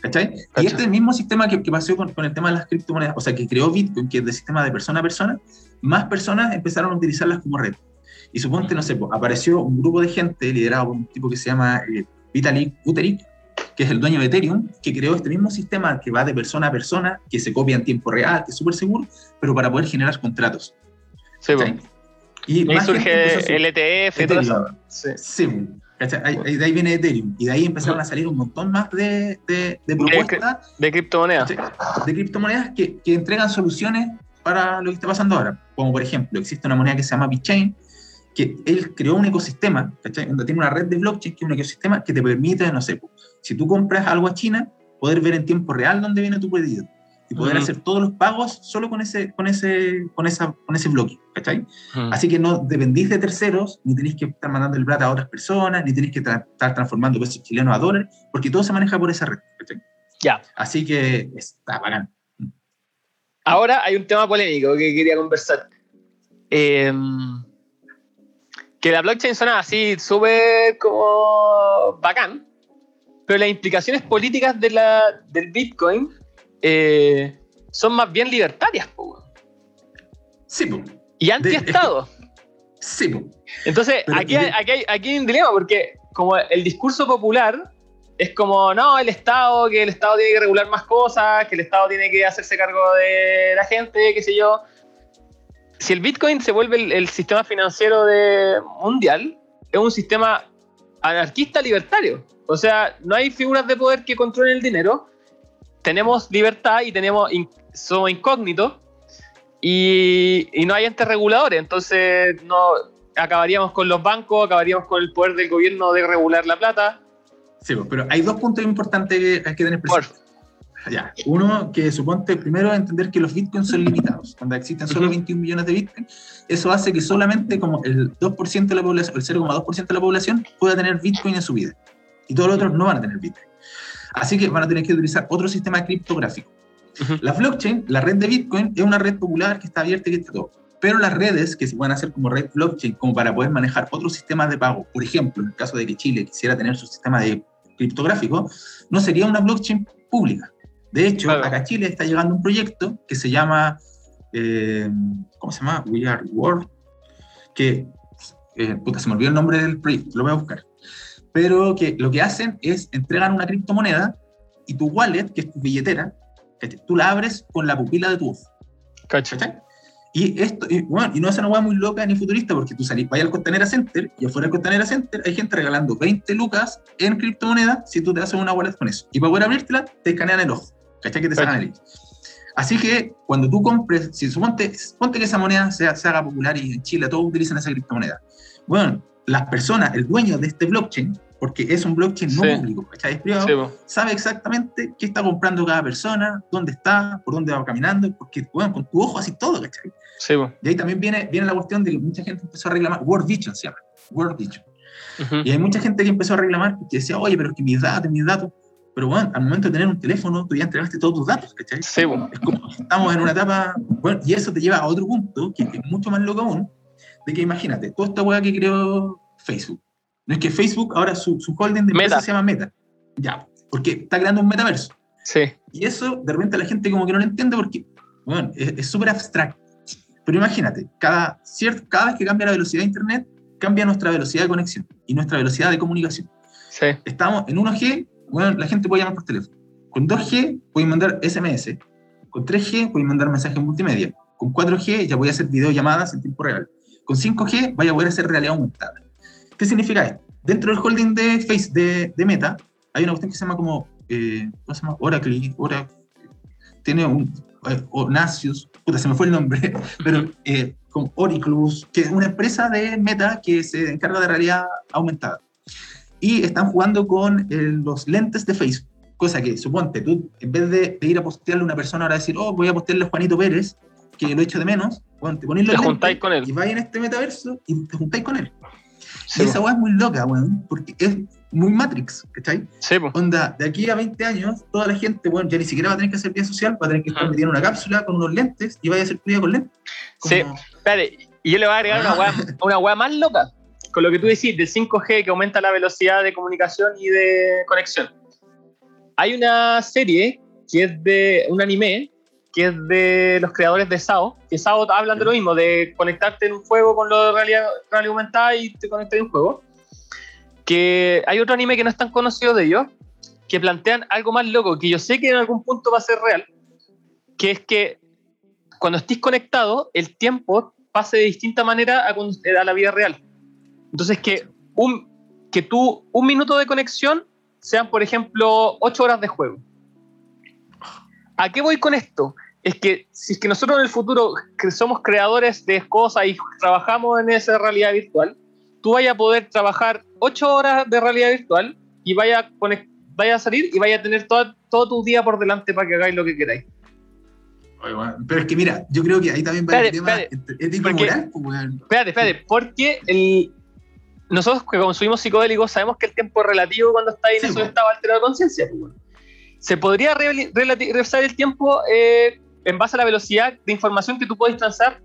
¿Cachai? Y este mismo sistema que, que pasó con, con, el tema de las criptomonedas, o sea, que creó Bitcoin, que es de sistema de persona a persona, más personas empezaron a utilizarlas como red. Y suponte, no sé, apareció un grupo de gente liderado por un tipo que se llama eh, Vitalik Buterin, que es el dueño de Ethereum, que creó este mismo sistema que va de persona a persona, que se copia en tiempo real, que es súper seguro, pero para poder generar contratos. Sí, Y, ahí surge el ETF y todo eso. Sí, sí ahí, de ahí viene Ethereum. Y de ahí empezaron a salir un montón más de, de, propuestas. De, criptomonedas. De criptomonedas que, que, entregan soluciones para lo que está pasando ahora. Como por ejemplo, existe una moneda que se llama BitChain, que él creó un ecosistema, ¿cachai? Donde tiene una red de blockchain, que es un ecosistema que te permite, no sé, si tú compras algo a China, poder ver en tiempo real dónde viene tu pedido y poder hacer todos los pagos solo con ese, con ese, con esa, con ese bloque, ¿cachai? Así que no dependís de terceros, ni tenéis que estar mandando el plata a otras personas, ni tenéis que estar transformando pesos chilenos a dólares, porque todo se maneja por esa red, ¿cachai? Ya. Así que está bacán. Ahora hay un tema polémico que quería conversar. Eh, que la blockchain suena así súper como bacán, pero las implicaciones políticas de la, del Bitcoin eh, son más bien libertarias. Po. Sí, po. Y anti-Estado. Sí, po. Entonces, aquí, hay, aquí, hay, aquí hay un dilema, porque como el discurso popular es como, no, el Estado, que el Estado tiene que regular más cosas, que el Estado tiene que hacerse cargo de la gente, qué sé yo si el Bitcoin se vuelve el, sistema financiero de, mundial, es un sistema anarquista libertario. O sea, no hay figuras de poder que controlen el dinero. Tenemos libertad y tenemos somos incógnitos y, no hay entes reguladores. Entonces, no acabaríamos con los bancos, acabaríamos con el poder del gobierno de regular la plata. Sí, pues, pero hay dos puntos importantes que hay que tener presente. Ya. Uno, que suponte primero entender que los bitcoins son limitados. Cuando existen solo 21 millones de bitcoins, eso hace que solamente como el 2% de la población, el 0,2% de la población pueda tener bitcoin en su vida. Y todos los otros no van a tener bitcoin. Así que van a tener que utilizar otro sistema criptográfico. La blockchain, la red de Bitcoin, es una red popular que está abierta y que está todo. Pero las redes que se pueden hacer como red blockchain, como para poder manejar otros sistemas de pago, por ejemplo, en el caso de que Chile quisiera tener su sistema de criptográfico, no sería una blockchain pública. De hecho, Claro. acá a Chile está llegando un proyecto que se llama, eh, ¿cómo se llama? We Are World, que, eh, puta, se me olvidó el nombre del proyecto, lo voy a buscar. Pero que lo que hacen es entregan una criptomoneda y tu wallet, que es tu billetera, ¿cachai? tú la abres con la pupila de tu ojo. ¿cachai? Y esto, y, bueno, y no es una hueá muy loca ni futurista, porque tú salís, vayas al Costanera Center y afuera del Costanera Center hay gente regalando 20 lucas en criptomonedas si tú te haces una wallet con eso. Y para poder abrirtela, te escanean el ojo, ¿cachai? Que te sacan el iris. Así que cuando tú compres, si suponte, ponte que esa moneda se, se haga popular y en Chile todos utilizan esa criptomoneda. Bueno, las personas, el dueño de este blockchain, porque es un blockchain no Sí. público, ¿cachai? Es privado, Sí, po. sabe exactamente qué está comprando cada persona, dónde está, por dónde va caminando, porque, bueno, con tu ojo así todo, ¿cachai? Sí, po. Y ahí también viene, viene la cuestión de que mucha gente empezó a reclamar, World Vision se llama, World Vision. Ujú. Y hay mucha gente que empezó a reclamar porque decía, oye, pero es que mis datos, mis datos. Pero bueno, al momento de tener un teléfono, tú ya entregaste todos tus datos, ¿cachai? Sí, po. Es como, estamos en una etapa, bueno, y eso te lleva a otro punto, que es mucho más loco aún, de que imagínate, toda esta weá que creó Facebook. No es que Facebook, ahora su, su holding de empresa Meta. se llama Meta. Ya, porque está creando un metaverso. Sí. Y eso, de repente, la gente como que no lo entiende porque, bueno, es súper abstracto. Pero imagínate, cada, cier- cada vez que cambia la velocidad de Internet, cambia nuestra velocidad de conexión y nuestra velocidad de comunicación. Sí. Estamos en 1G, bueno, la gente puede llamar por teléfono. Con 2G pueden mandar SMS. Con 3G pueden mandar mensajes multimedia. Con 4G ya voy a hacer videollamadas en tiempo real. Con 5G vaya a poder hacer realidad aumentada. ¿Qué significa esto? Dentro del holding de Face de, Meta hay una cuestión que se llama como, eh, ¿cómo se llama? Oracle, Ora- tiene un, eh, Onasius, puta, se me fue el nombre, pero eh, con Oriclus, que es una empresa de Meta que se encarga de realidad aumentada. Y están jugando con eh, los lentes de Facebook. Cosa que, suponte, tú, en vez de, de ir a postearle a una persona, ahora decir, oh, voy a postearle a Juanito Pérez, que lo echo de menos, bueno, te ponéis los Te lentes juntáis con él. y vais en este metaverso y te juntáis con él. Sí, y esa weá es muy loca, weón, porque es muy Matrix, ¿cachai? Sí, po. Onda, de aquí a 20 años, toda la gente, bueno, ya ni siquiera va a tener que hacer vida social, va a tener que estar en una cápsula con unos lentes y vaya a hacer tu vida con lentes. Sí. Espérate, y yo le voy a agregar una weá, una weá más loca. Con lo que tú decís del 5G que aumenta la velocidad de comunicación y de conexión. Hay una serie que es de un anime que es de los creadores de SAO, que SAO hablan de lo mismo, de conectarte en un juego con lo de realidad, realidad aumentada y te conectas en un juego. Que hay otro anime que no es tan conocido de ellos, que plantean algo más loco, que yo sé que en algún punto va a ser real, que es que cuando estés conectado, el tiempo pase de distinta manera a, a la vida real. Entonces, que, un, que tú, un minuto de conexión sean, por ejemplo, ocho horas de juego. ¿A qué voy con esto? Es que si es que nosotros en el futuro que somos creadores de cosas y trabajamos en esa realidad virtual, tú vayas a poder trabajar ocho horas de realidad virtual y vaya a, vaya a salir y vaya a tener toda- todo tu día por delante para que hagáis lo que queráis. Pero es que mira, yo creo que ahí también va el tema espérate. Porque- moral, pues. Espérate, espérate, porque el, nosotros que consumimos psicodélicos sabemos que el tiempo es relativo cuando está en Sí, esos po. estados alterados de conciencia. bueno. Se podría revisar el tiempo eh, en base a la velocidad de información que tú puedes transar.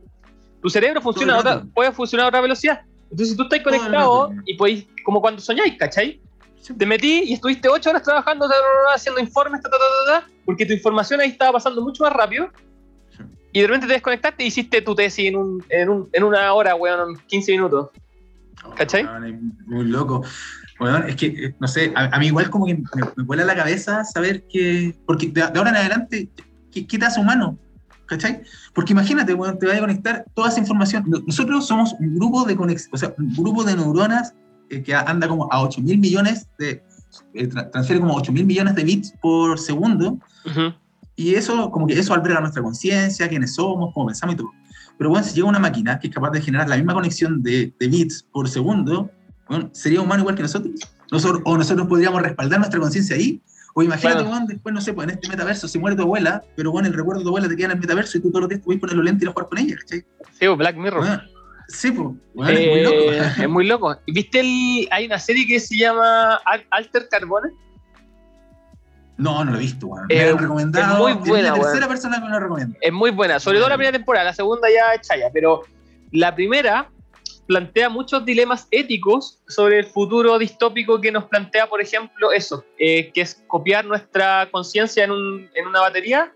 Tu cerebro funciona a otra, puede funcionar a otra velocidad. Entonces, si tú estás conectado y podéis, como cuando soñáis, ¿cachai? Sí. Te metí y estuviste ocho horas trabajando, haciendo informes, ta, ta, ta, porque tu información ahí estaba pasando mucho más rápido. Sí. Y de repente te desconectaste y hiciste tu tesis en, un, en, un- en una hora, weón, en 15 minutos. ¿Cachai? Es muy loco. Weón, es que, no sé, a, a mí igual como que me, me vuela la cabeza saber que, porque de, de ahora en adelante, ¿qué, qué te hace humano? ¿Cachai? Porque imagínate, weón, te vaya a conectar toda esa información. No- Nosotros somos un grupo de conex- o sea, un grupo de neuronas eh, que anda como a 8 mil millones de, eh, tra- transfiere como 8 mil millones de bits por segundo, Ujú. y eso, como que eso alberga nuestra conciencia, quiénes somos, cómo pensamos y todo. Pero bueno, si llega una máquina que es capaz de generar la misma conexión de, de bits por segundo, bueno, ¿sería humano igual que nosotros? nosotros o nosotros podríamos respaldar nuestra conciencia ahí. O imagínate, Claro. weón, después, no sé, pues en este metaverso se muere tu abuela, pero bueno, el recuerdo de tu abuela te queda en el metaverso y tú todos los días te a poner los lentes y a jugar con ella, ¿cachai? Sí, pues, Black Mirror. Sí, pues, weón, es muy loco. Eh, es muy loco. ¿Viste el, hay una serie que se llama Al- Alter Carbone? No, no lo he visto, weón. Eh, me lo recomendado. es muy buena, la tercera persona que me lo recomienda. Es muy buena, sobre todo la primera temporada, la segunda ya es chaya, pero la primera plantea muchos dilemas éticos sobre el futuro distópico que nos plantea, por ejemplo, eso, eh, que es copiar nuestra conciencia en, un- en una batería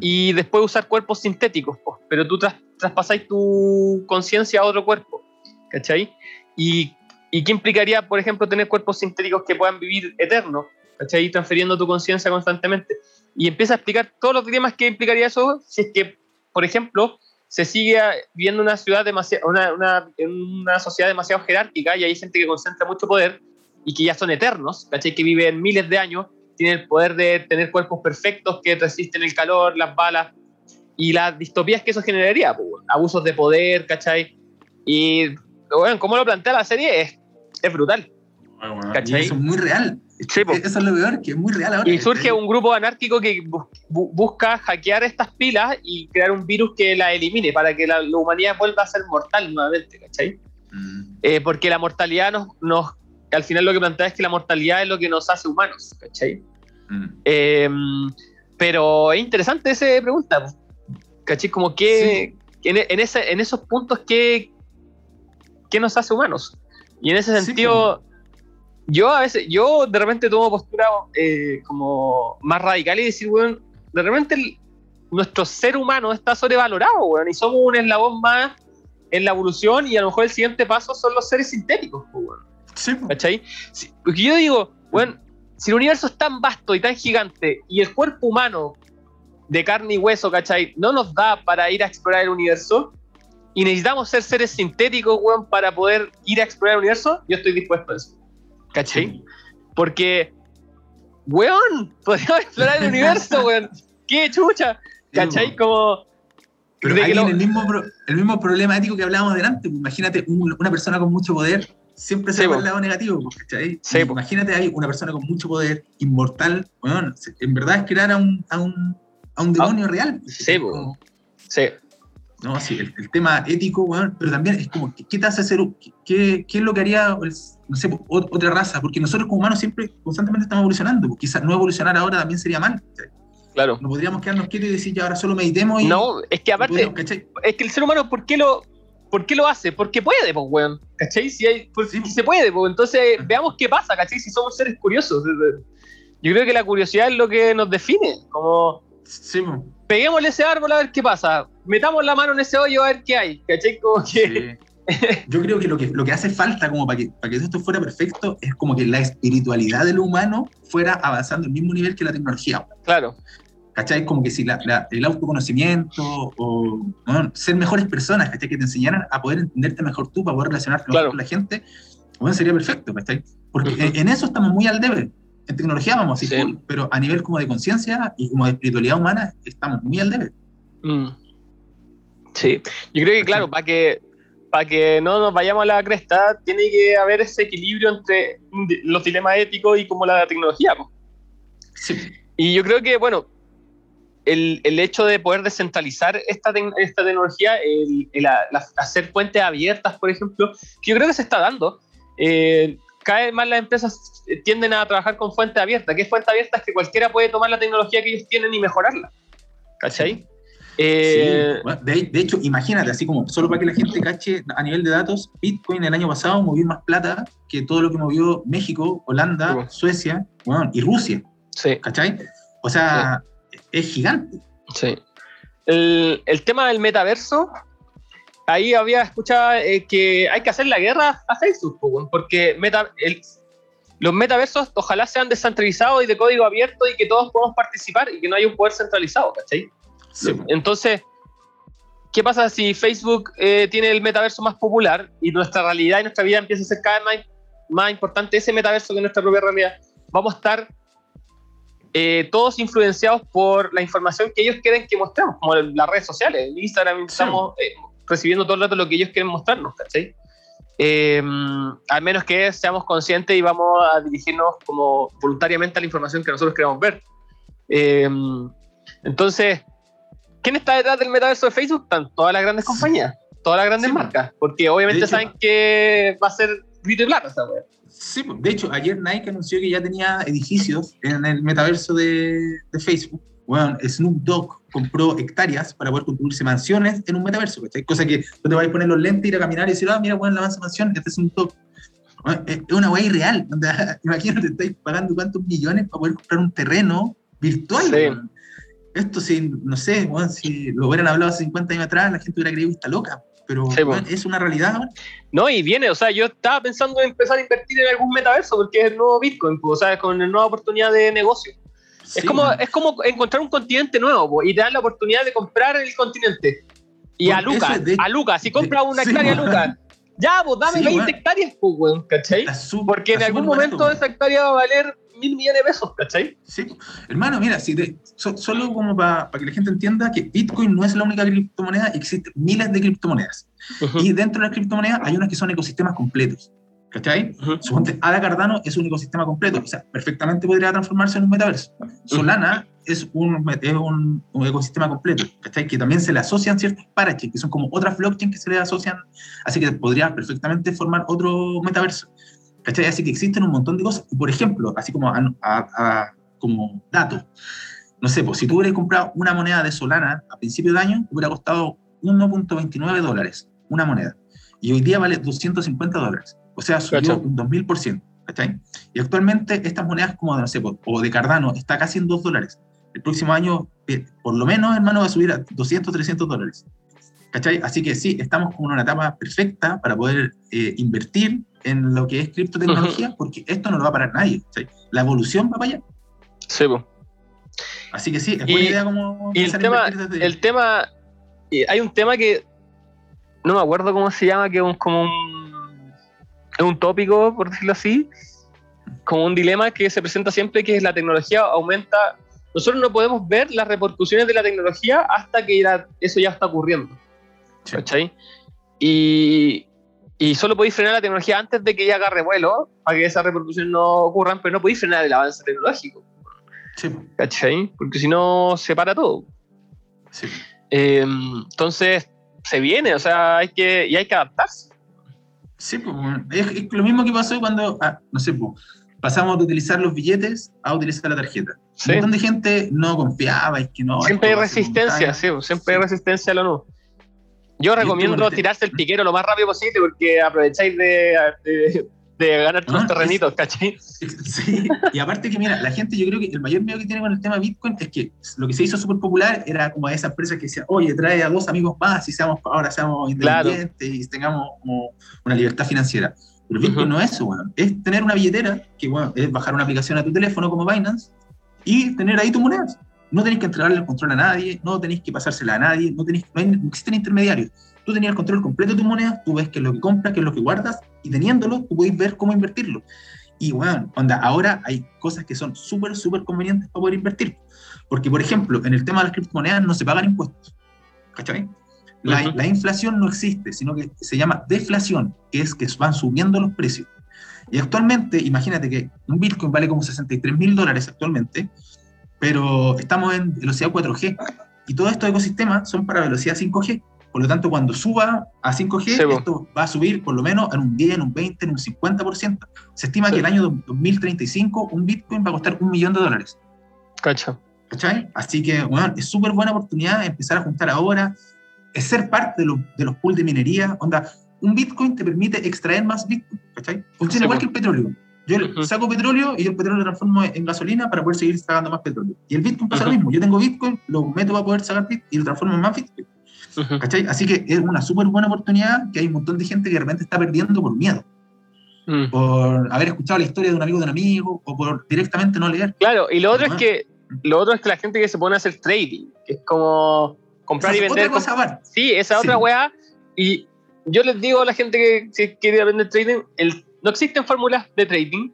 y después usar cuerpos sintéticos, po. pero tú tras- traspasáis tu conciencia a otro cuerpo, ¿cachai? Y, ¿Y qué implicaría, por ejemplo, tener cuerpos sintéticos que puedan vivir eterno, ¿cachai? Transfiriendo tu conciencia constantemente. Y empieza a explicar todos los dilemas que implicaría eso si es que, por ejemplo, se sigue viviendo una ciudad demasiado, una, una, una sociedad demasiado jerárquica y hay gente que concentra mucho poder y que ya son eternos, ¿cachai? Que viven miles de años, tienen el poder de tener cuerpos perfectos que resisten el calor, las balas y las distopías que eso generaría, pues, bueno, abusos de poder, ¿cachai? Y, bueno, como lo plantea la serie es, es brutal. ¿Cachai? Y eso es muy real. Sí. Eso es lo peor, que es muy real ahora. Y surge un grupo anárquico que bu- bu- busca hackear estas pilas y crear un virus que la elimine para que la, la humanidad vuelva a ser mortal nuevamente, ¿cachai? Mm, Eh, porque la mortalidad nos, nos, al final lo que plantea es que la mortalidad es lo que nos hace humanos, ¿cachai? mm. Eh, pero es interesante esa pregunta, ¿cachai? Como que en, en ese- en esos puntos, ¿qué, ¿qué nos hace humanos? Y en ese Sí, sentido, yo a veces, yo de repente tomo postura eh, como más radical y decir, weón, de repente el- nuestro ser humano está sobrevalorado, weón, y somos un eslabón más en la evolución y a lo mejor el siguiente paso son los seres sintéticos, weón. Sí. ¿Cachai? Porque yo digo, bueno, si el universo es tan vasto y tan gigante y el cuerpo humano de carne y hueso, ¿cachai? No nos da para ir a explorar el universo y necesitamos ser seres sintéticos, weón, para poder ir a explorar el universo, yo estoy dispuesto a eso. ¿Cachai? Porque, weón, podríamos explorar el universo, weón. ¡Qué chucha! ¿Cachai? Como... Pero de que el mismo, pro- el mismo problema ético que hablábamos delante. pues, imagínate un- una persona con mucho poder, siempre se Sí, va al lado negativo. pues, ¿cachai? Sí, imagínate ahí una persona con mucho poder, inmortal. Bueno, en verdad es crear a un, a un, a un demonio real. Ah, sí. Como- Sí, No, sí, el, el tema ético, weón, pero también es como, ¿qué, te hace ser, qué, qué es lo que haría, pues, no sé, otra raza? Porque nosotros como humanos siempre, constantemente estamos evolucionando, pues, quizás no evolucionar ahora también sería mal. claro. No podríamos quedarnos quietos y decir, ya ahora solo meditemos y... No, es que aparte, es que el ser humano, ¿por qué lo, por qué lo hace? Porque puede, pues, weón. ¿Cachai? Si hay, pues, Sí. si se puede, pues. Entonces, veamos qué pasa, ¿cachai? Si somos seres curiosos. Yo creo que la curiosidad es lo que nos define. Como, Sí, peguémosle ese árbol a ver qué pasa. Metamos la mano en ese hoyo a ver qué hay. ¿Cachai? Como que. Sí. Yo creo que lo, que lo que hace falta como para que, para que esto fuera perfecto es como que la espiritualidad del humano fuera avanzando al mismo nivel que la tecnología. Claro, ¿Cachai? Como que si la- la- el autoconocimiento o ¿no? ser mejores personas, ¿cachai? Que te enseñaran a poder entenderte mejor tú, para poder relacionarte mejor Claro. con la gente, bueno, sería perfecto, ¿cachai? Porque en eso estamos muy al debe. En tecnología vamos Sí. full, pero a nivel como de conciencia y como de espiritualidad humana estamos muy al debe. Mm. Sí, yo creo que claro, para que, para que no nos vayamos a la cresta, tiene que haber ese equilibrio entre los dilemas éticos y como la tecnología. Sí. Y yo creo que, bueno, el, el hecho de poder descentralizar esta, esta tecnología, el, el a- la- hacer fuentes abiertas, por ejemplo, que yo creo que se está dando. Eh, cada vez más las empresas tienden a trabajar con fuentes abiertas. ¿Qué es fuente abierta? Es que cualquiera puede tomar la tecnología que ellos tienen y mejorarla. ¿Cachai? Eh, Sí, bueno, de, de hecho, imagínate, así como, solo para que la gente cache, a nivel de datos, Bitcoin el año pasado movió más plata que todo lo que movió México, Holanda, bueno. Suecia bueno, y Rusia, sí. ¿cachai? O sea, es gigante. Sí. El, el tema del metaverso, ahí había escuchado eh, que hay que hacer la guerra a Facebook, porque meta, el- los metaversos ojalá sean descentralizados y de código abierto y que todos podamos participar y que no haya un poder centralizado, ¿cachai? Sí, Entonces, ¿qué pasa si Facebook eh, tiene el metaverso más popular y nuestra realidad y nuestra vida empieza a ser cada vez más, más importante ese metaverso que nuestra propia realidad? Vamos a estar eh, todos influenciados por la información que ellos quieren que mostremos, como las redes sociales. En Instagram estamos eh, recibiendo todo el rato lo que ellos quieren mostrarnos, ¿cachai? Eh, al menos que seamos conscientes y vamos a dirigirnos como voluntariamente a la información que nosotros queremos ver. Eh, entonces, ¿quién está detrás del metaverso de Facebook? Están todas las grandes compañías, todas las grandes Sí, marcas, porque obviamente hecho- saben que va a ser grito y plata esa wea. Sí, pues, de hecho, ayer Nike anunció que ya tenía edificios en el metaverso de, de Facebook. Bueno, Snoop Dogg compró hectáreas para poder construirse mansiones en un metaverso, ¿cachai? Cosa que tú te vas a poner los lentes, ir a caminar y decir, ah, mira, bueno, la mansión, este es Snoop Dogg. Bueno, Es una weá irreal. Imagínate, estáis pagando cuántos millones para poder comprar un terreno virtual. Sí. Esto, si, no sé, weón, si lo hubieran hablado hace 50 años atrás, la gente hubiera creído que está loca. Pero Sí, pues. es una realidad ahora. No, y viene, o sea, yo estaba pensando en empezar a invertir en algún metaverso porque es el nuevo Bitcoin, pues, o sea, con una nueva oportunidad de negocio. Sí, es, como, es como encontrar un continente nuevo y te dan la oportunidad de comprar el continente. Y a Bueno, Lucas, eso es de- a Lucas, si compras una sí, hectárea a. Lucas, ya, pues dame Sí, 20 weón. hectáreas, pues, weón, ¿cachai? Porque en algún barato, momento weón. esa hectárea va a valer mil millones de pesos, ¿cachai? Sí, hermano, mira, si te- so- solo como para que la gente entienda que Bitcoin no es la única criptomoneda, existen miles de criptomonedas. Y dentro de las criptomonedas hay unas que son ecosistemas completos. ¿Cachai? Ujú. Suponte, Ada Cardano es un ecosistema completo, o sea, perfectamente podría transformarse en un metaverso. Solana es un, es un, un ecosistema completo, ¿cachai? Que también se le asocian ciertos paraches, que son como otras blockchains que se le asocian, así que podría perfectamente formar otro metaverso. ¿Cachai? Así que existen un montón de cosas. Por ejemplo, así como, a- a- a- como dato, no sé, pues si tú hubieras comprado una moneda de Solana a principio de año, hubiera costado 1.29 dólares, una moneda. Y hoy día vale 250 dólares. O sea, subió un 2000%. ¿cachai? Y actualmente estas monedas como, no sé, o de Cardano, está casi en 2 dólares. El próximo año, eh, por lo menos, hermano, va a subir a 200, 300 dólares. ¿Cachai? Así que sí, estamos como en una etapa perfecta para poder eh, invertir en lo que es criptotecnología, porque esto no lo va a parar nadie. ¿cachai? La evolución va para allá. Sí, pues. Así que sí, es Y- buena idea como Y el tema, desde- el tema, y hay un tema que no me acuerdo cómo se llama, que es como un, es un tópico, por decirlo así, como un dilema que se presenta siempre, que es la tecnología aumenta. Nosotros no podemos ver las repercusiones de la tecnología hasta que ya- eso ya está ocurriendo. Sí. ¿cachai? Y, y solo podéis frenar la tecnología antes de que ella agarre vuelo, para que esas repercusiones no ocurran, pero no podéis frenar el avance tecnológico, Sí, ¿cachai? Porque si no, se para todo. sí. Eh, entonces, se viene, o sea, hay que, y hay que adaptarse. Sí, pues, bueno, es, es lo mismo que pasó cuando, ah, no sé, pues, pasamos de utilizar los billetes a utilizar la tarjeta. Sí. Un montón de gente no confiaba, es que no. Siempre hay resistencia, sí, siempre hay resistencia a lo nuevo. Yo recomiendo tirarse el piquero lo más rápido posible porque aprovecháis de, de, de ganar Ah, es- terrenitos, ¿cachai? Sí, y aparte que mira, la gente yo creo que el mayor miedo que tiene con el tema Bitcoin es que lo que se hizo súper popular era como a esa empresa que decía, oye, trae a dos amigos más y seamos, ahora seamos Claro. independientes y tengamos como una libertad financiera. Pero Bitcoin Ujú. no es eso, bueno. es tener una billetera, que bueno, es bajar una aplicación a tu teléfono como Binance y tener ahí tus monedas. No tenéis que entregarle el control a nadie, no tenéis que pasársela a nadie, no, tenéis, no, hay- no existen intermediarios. Tú tenías el control completo de tus monedas, tú ves qué es lo que compras, qué es lo que guardas, y teniéndolo, tú podéis ver cómo invertirlo. Y bueno, onda, ahora hay cosas que son súper, súper convenientes para poder invertir. Porque, por ejemplo, en el tema de las criptomonedas no se pagan impuestos. ¿Cachai? La, Ujú. la inflación no existe, sino que se llama deflación, que es que van subiendo los precios. Y actualmente, imagínate que un Bitcoin vale como 63 mil dólares actualmente, pero estamos en velocidad 4G. Y todos estos ecosistemas son para velocidad 5G. Por lo tanto, cuando suba a 5G, Sí, po. esto va a subir por lo menos en un 10, en un 20, en un 50%. Se estima Sí. que el año 2035 un Bitcoin va a costar un millón de dólares. Cacha. ¿Cachai? Así que, bueno, es súper buena oportunidad empezar a juntar ahora, es ser parte de, los- de los pools de minería. Onda, un Bitcoin te permite extraer más Bitcoin, ¿cachai? Funciona Sí, igual que el petróleo. Yo Ujú. saco petróleo y el petróleo lo transformo en gasolina para poder seguir sacando más petróleo. Y el Bitcoin pasa Ujú. lo mismo. Yo tengo Bitcoin, lo meto para poder sacar Bitcoin y lo transformo en más Bitcoin. Ujú. ¿Cachai? Así que es una súper buena oportunidad que hay un montón de gente que de repente está perdiendo por miedo, Mm. por haber escuchado la historia de un amigo de un amigo o por directamente no leer. Claro, y lo otro es que lo otro es que la gente que se pone a hacer trading, que es como comprar y Esa es vender. Otra cosa aparte. Sí, esa Sí. otra weá. Y yo les digo a la gente que si quiere aprender trading, el, no existen fórmulas de trading.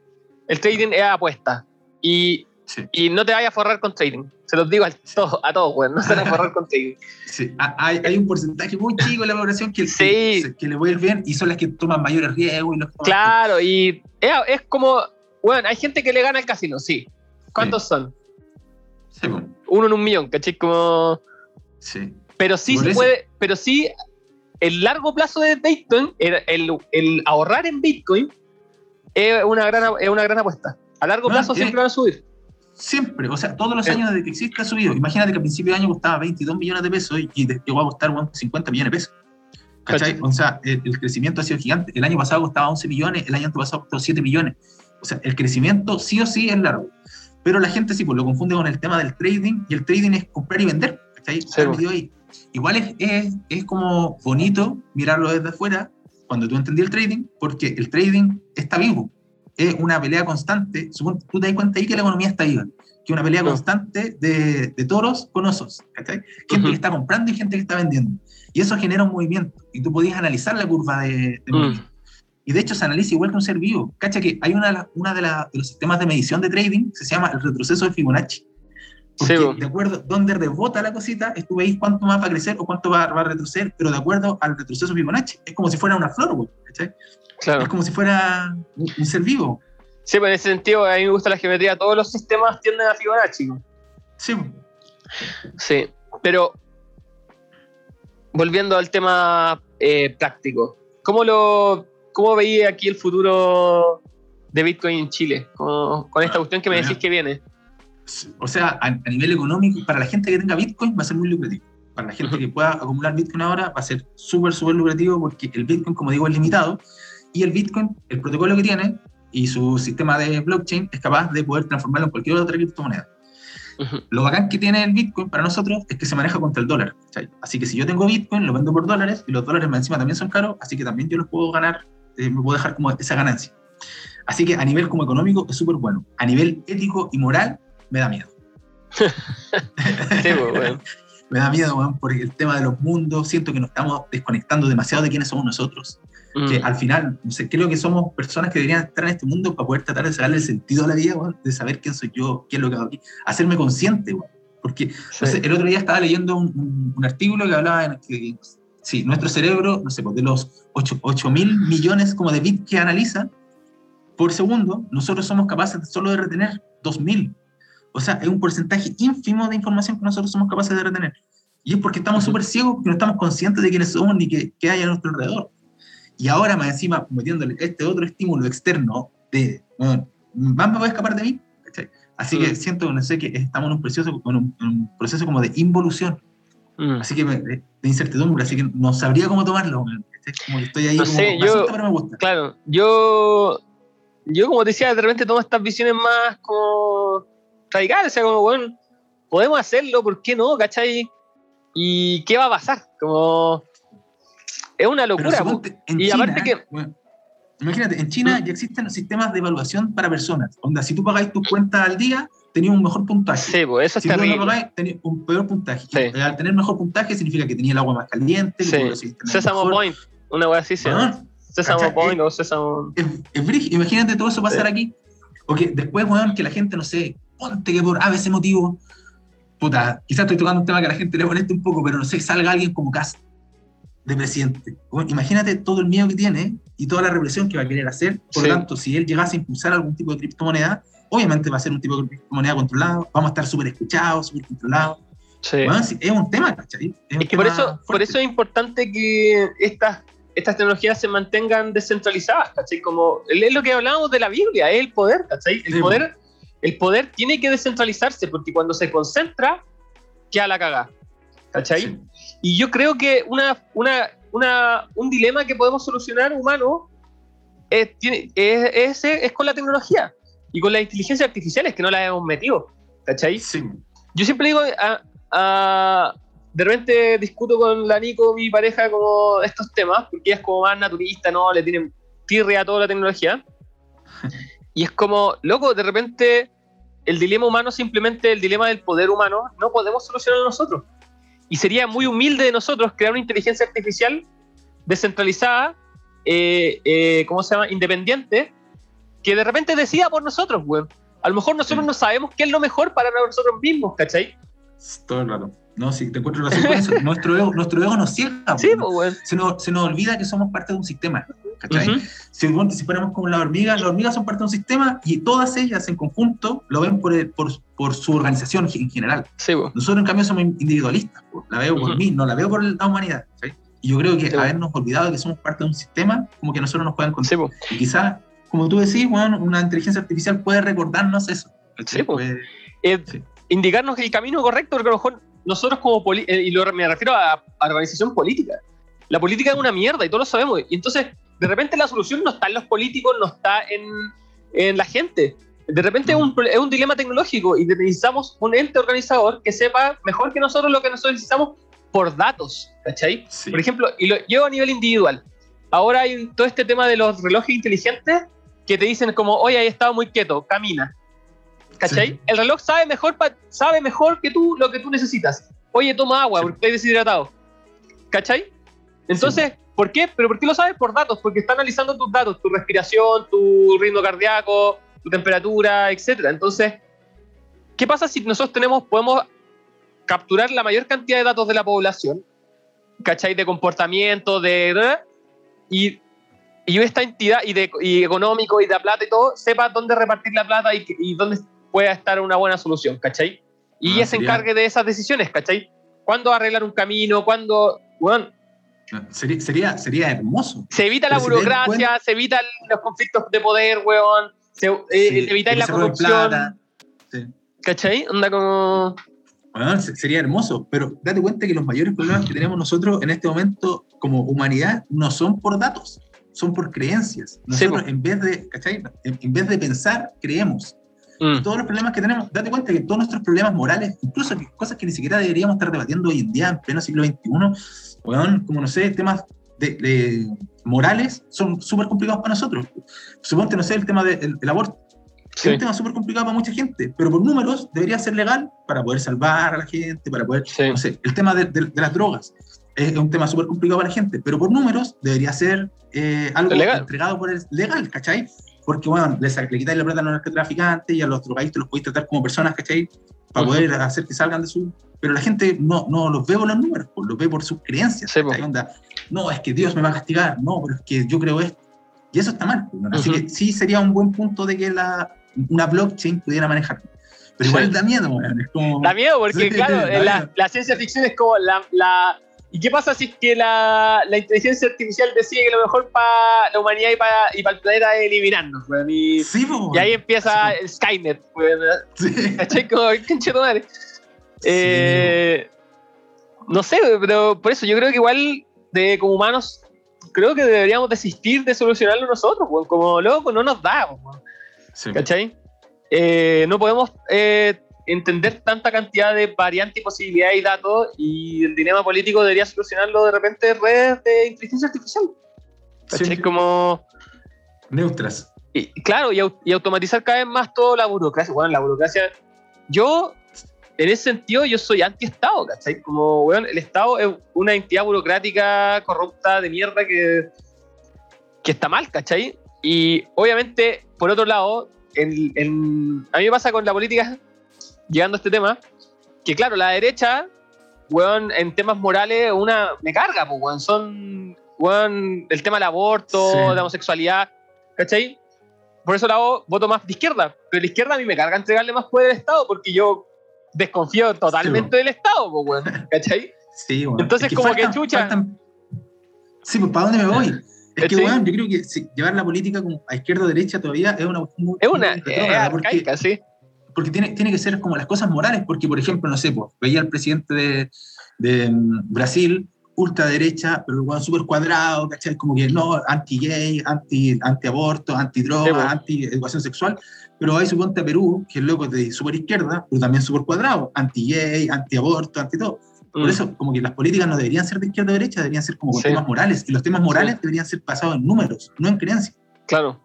El trading es apuesta. Y, Sí. y no te vayas a forrar con trading. Se los digo a todos, a todos, weón. No se van a forrar con trading. Sí, ha- hay, hay un porcentaje muy chico de la población que, Sí. que, que le a ir bien y son las que toman mayores riesgos. Y los Claro, y es, es como, bueno, hay gente que le gana al casino, sí. ¿Cuántos son? Po, Uno en un millón, ¿cachai? Como, sí. pero sí se puede, pero sí, el largo plazo de Bitcoin, el, el- el ahorrar en Bitcoin, es una gran, es una gran apuesta. A largo No, plazo es- siempre van a subir. Siempre, o sea, todos los años desde que existe ha subido. Imagínate que a principio de año costaba 22 millones de pesos y- llegó a costar bueno, 50 millones de pesos. ¿Cachai? O sea, el, el crecimiento ha sido gigante. El año pasado costaba 11 millones, el año pasado costó 7 millones. O sea, el crecimiento sí o sí es largo. Pero la gente sí, pues lo confunde con el tema del trading y el trading es comprar y vender. ¿cachai? Estar pues. metido ahí. Igual es, es, es como bonito mirarlo desde afuera cuando tú entendí el trading, porque el trading está vivo. Es una pelea constante. Tú te das cuenta ahí que la economía está viva. Que es una pelea No. constante de, de toros con osos. ¿cachai? Gente Ujú. que está comprando y gente que está vendiendo. Y eso genera un movimiento. Y tú podías analizar la curva de, de Mm. movimiento. Y de hecho se analiza igual que un ser vivo. Cacha que hay una una de, la- de los sistemas de medición de trading que se llama el retroceso de Fibonacci. Porque Sí, de acuerdo donde rebota la cosita, tú veis cuánto más va a crecer o cuánto va, va a retroceder, pero de acuerdo al retroceso Fibonacci. Es como si fuera una flor, ¿cachai? Es Claro. como si fuera un, un ser vivo. Sí, pues en ese sentido, a mí me gusta la geometría. Todos los sistemas tienden a Fibonacci. Sí. Sí, pero volviendo al tema eh, práctico, ¿cómo lo cómo veía aquí el futuro de Bitcoin en Chile? Con, con esta cuestión que me decís que viene. O sea, a, a nivel económico, para la gente que tenga Bitcoin va a ser muy lucrativo. Para la gente que pueda acumular Bitcoin ahora va a ser súper, súper lucrativo porque el Bitcoin, como digo, es limitado y el Bitcoin, el protocolo que tiene y su sistema de blockchain es capaz de poder transformarlo en cualquier otra criptomoneda. Ujú. Lo bacán que tiene el Bitcoin para nosotros es que se maneja contra el dólar. ¿cachai? Así que si yo tengo Bitcoin, lo vendo por dólares y los dólares más encima también son caros, así que también yo los puedo ganar, eh, me puedo dejar como esa ganancia. Así que a nivel como económico es súper bueno. A nivel ético y moral me da miedo. Sí, pues, bueno. Me da miedo, weón, porque el tema de los mundos, siento que nos estamos desconectando demasiado de quiénes somos nosotros. Que Mm. al final, no sé, creo que somos personas que deberían estar en este mundo para poder tratar de sacarle el sentido a la vida, weón, de saber quién soy yo, qué es lo que hago aquí, hacerme consciente, weón. Porque no Sí. sé, el otro día estaba leyendo un, un- un artículo que hablaba de que, sí, nuestro cerebro, no sé, pues, de los 8 mil millones como de bits que analiza por segundo, nosotros somos capaces solo de retener 2000. O sea, es un porcentaje ínfimo de información que nosotros somos capaces de retener. Y es porque estamos súper ciegos, porque no estamos conscientes de quiénes somos ni qué, qué hay a nuestro alrededor. Y ahora, más encima, metiéndole este otro estímulo externo de, bueno, más me voy a escapar de mí. ¿cachai? Así que Mm. siento, no sé, que estamos en un proceso, en un, en un proceso como de involución. Mm. Así que de, de incertidumbre, así que no sabría cómo tomarlo. ¿cachai? Como que estoy ahí No como, sé, me yo- asusta, pero me gusta. Claro, yo, yo como te decía, de repente tomo estas visiones más como radicales, o sea, como, bueno, podemos hacerlo, ¿por qué no? ¿Cachai? ¿Y qué va a pasar? Como, es una locura. suponte, en Y China, aparte que- bueno, imagínate, en China ¿Mm? ya existen sistemas de evaluación para personas. Onda, si tú pagáis tus cuentas al día, tenías un mejor puntaje. Sí, pues eso es Si tú no terrible. pagáis, tenías un peor puntaje. Sí. Y al tener mejor puntaje significa que tenías el agua más caliente, Sí. Point, una wea así se llama. Weón, Sésamo ¿cachai? Point o Sésamo. es, es brígido. Imagínate todo eso pasar Sí. aquí. O que después, weón, que la gente, no sé, ponte que por a veces motivo, puta, quizás estoy tocando un tema que a la gente le moleste un poco, pero no sé, salga alguien como Cast de presidente. Weón, imagínate todo el miedo que tiene y toda la represión que va a querer hacer. Por Sí. lo tanto, si él llegase a impulsar algún tipo de criptomoneda, obviamente va a ser un tipo de criptomoneda controlado, vamos a estar súper escuchados, súper controlados. Sí. Sí, es un tema, ¿cachai? un Es que por eso, por eso es importante que estas, estas tecnologías se mantengan descentralizadas, ¿cachai? Como es lo que hablábamos de la Biblia, es el poder, ¿cachai? El Sí, poder, el poder tiene que descentralizarse porque cuando se concentra, queda la caga, ¿cachai? Sí. Y yo creo que una, una, una, un dilema que podemos solucionar humano es, tiene, es, ese es con la tecnología y con las inteligencias artificiales que no las hemos metido, ¿cachai? Sí. Yo siempre digo, a- a- de repente discuto con la Nico, mi pareja, como estos temas, porque ella es como más naturista, ¿no? Le tienen tirre a toda la tecnología. Y es como, loco, de repente el dilema humano, simplemente el dilema del poder humano, no podemos solucionarlo nosotros. Y sería muy humilde de nosotros crear una inteligencia artificial descentralizada, eh, eh, ¿cómo se llama? Independiente, que de repente decida por nosotros, güey. A lo mejor nosotros Sí. no sabemos qué es lo mejor para nosotros mismos, ¿cachai? Todo el rato. No, sí, te encuentro razón con eso. nuestro, ego, nuestro ego nos ciega. Sí, pues, güey. se, nos, se nos olvida que somos parte de un sistema. ¿cachai? Si, si fuéramos como las hormigas, las hormigas son parte de un sistema y todas ellas en conjunto lo ven por, por, por su organización en general. Sí. Nosotros, en cambio, somos individualistas. La veo por mí, no la veo por la humanidad. ¿cachai? Y yo creo que Sí. habernos olvidado de que somos parte de un sistema, como que nosotros nos pueden Sí, contar. Y quizás como tú decís, bueno, una inteligencia artificial puede recordarnos eso. Sí, pues. eh, sí. Indicarnos el camino correcto, porque a lo mejor nosotros como, eh, y lo, me refiero a, a organización política, la política es una mierda y todos lo sabemos. Y entonces, de repente la solución no está en los políticos, no está en, en la gente. De repente es, un, es un, dilema tecnológico y necesitamos un ente organizador que sepa mejor que nosotros lo que nosotros necesitamos por datos, ¿cachai? Sí. Por ejemplo, y lo llevo a nivel individual. Ahora hay todo este tema de los relojes inteligentes que te dicen como, oye, ahí estado muy quieto, camina. ¿Cachai? Sí. El reloj sabe mejor, sabe mejor que tú lo que tú necesitas. Oye, toma agua sí. porque estás deshidratado. ¿Cachai? Entonces, sí. ¿por qué? ¿Pero por qué lo sabes? Por datos, porque está analizando tus datos, tu respiración, tu ritmo cardíaco, tu temperatura, etc. Entonces, ¿qué pasa si nosotros tenemos, podemos capturar la mayor cantidad de datos de la población, ¿cachai? De comportamiento, de... Y, y esta entidad, y, de, y económico, y de plata y todo, sepa dónde repartir la plata y, y dónde pueda estar una buena solución, ¿cachai? Y ah, se encargue de esas decisiones, ¿cachai? ¿Cuándo arreglar un camino? ¿Cuándo...? Bueno, Sería, sería, sería, hermoso. Se evita la burocracia, se, se evitan los conflictos de poder, weón. Se, eh, sí, evitar la corrupción. Sí. ¿Cachai? Onda como. Bueno, sería hermoso, pero date cuenta que los mayores problemas que tenemos nosotros en este momento como humanidad no son por datos, son por creencias. Nosotros sí, en vez de, ¿cachai? En, vez de pensar, creemos. Mm. Todos los problemas que tenemos, date cuenta que todos nuestros problemas morales, incluso cosas que ni siquiera deberíamos estar debatiendo hoy en día, en pleno siglo XXI, bueno, como no sé, temas de, de morales son súper complicados para nosotros. Suponte, no sé, el tema del de, el aborto. Sí. Es un tema súper complicado para mucha gente, pero por números debería ser legal para poder salvar a la gente, para poder, sí. no sé, el tema de, de, de, las drogas es un tema súper complicado para la gente, pero por números debería ser eh, algo legal. entregado por el legal, ¿cachai? Porque, bueno, les, le quitáis la plata a los narcotraficantes y a los drogadictos los podéis tratar como personas, ¿cachai? Para uh -huh. poder hacer que salgan de su... Pero la gente no, no los ve por los números, los ve por sus creencias. Sí, onda, no, es que Dios me va a castigar, no, pero es que yo creo esto. Y eso está mal. ¿no? Así uh -huh. que sí sería un buen punto de que la, una blockchain pudiera manejar. Pero igual da miedo, man. Es como... Da miedo porque, claro, la, la, ciencia ficción es como la, la... ¿Y qué pasa si es que la, la, inteligencia artificial decide que lo mejor para la humanidad y para, y para el planeta es eliminarnos? Bueno, y, sí, y, ahí empieza sí, Skynet. Bueno, sí. El madre. Eh, no sé, pero por eso yo creo que igual de como humanos creo que deberíamos desistir de solucionarlo nosotros, bueno, como loco no nos da, bueno. ¿cachai? Eh, no podemos eh, entender tanta cantidad de variantes y posibilidades y datos y el dilema político debería solucionarlo de repente redes de inteligencia artificial. Sí. Como... Neutras. Y, claro, y, y, automatizar cada vez más toda la burocracia. Bueno, la burocracia... Yo en ese sentido yo soy anti-Estado, ¿cachai? Como, weón, el Estado es una entidad burocrática corrupta de mierda que, que está mal, ¿cachai? Y obviamente, por otro lado, en, en, a mí me pasa con la política, llegando a este tema, que claro, la derecha, weón, en temas morales, una me carga, pues, weón, son, weón, el tema del aborto, sí. la homosexualidad, ¿cachai? Por eso la voto más de izquierda, pero la izquierda a mí me carga entregarle más poder al Estado, porque yo desconfío totalmente sí, del Estado, pues, bueno, ¿cachai? Sí, bueno. Entonces, es que como faltan, que chucha. Faltan... Sí, pues, ¿para dónde me voy? Es que, ¿Sí? bueno, yo creo que llevar la política a izquierda o derecha todavía es una Es una. Es arcaica, sí. Porque tiene, tiene que ser como las cosas morales, porque, por ejemplo, no sé, pues, veía al presidente de, de um, Brasil, ultraderecha, pero bueno, súper cuadrado, ¿cachai? Como que no, anti-gay, anti-aborto, anti anti-droga, sí, bueno. anti-educación sexual pero hay suponte a Perú, que es loco de super izquierda, pero también súper cuadrado, anti-gay, anti-aborto, anti-todo. Por mm. eso, como que las políticas no deberían ser de izquierda o derecha, deberían ser como sí. temas morales, y los temas morales sí. deberían ser basados en números, no en creencias. Claro.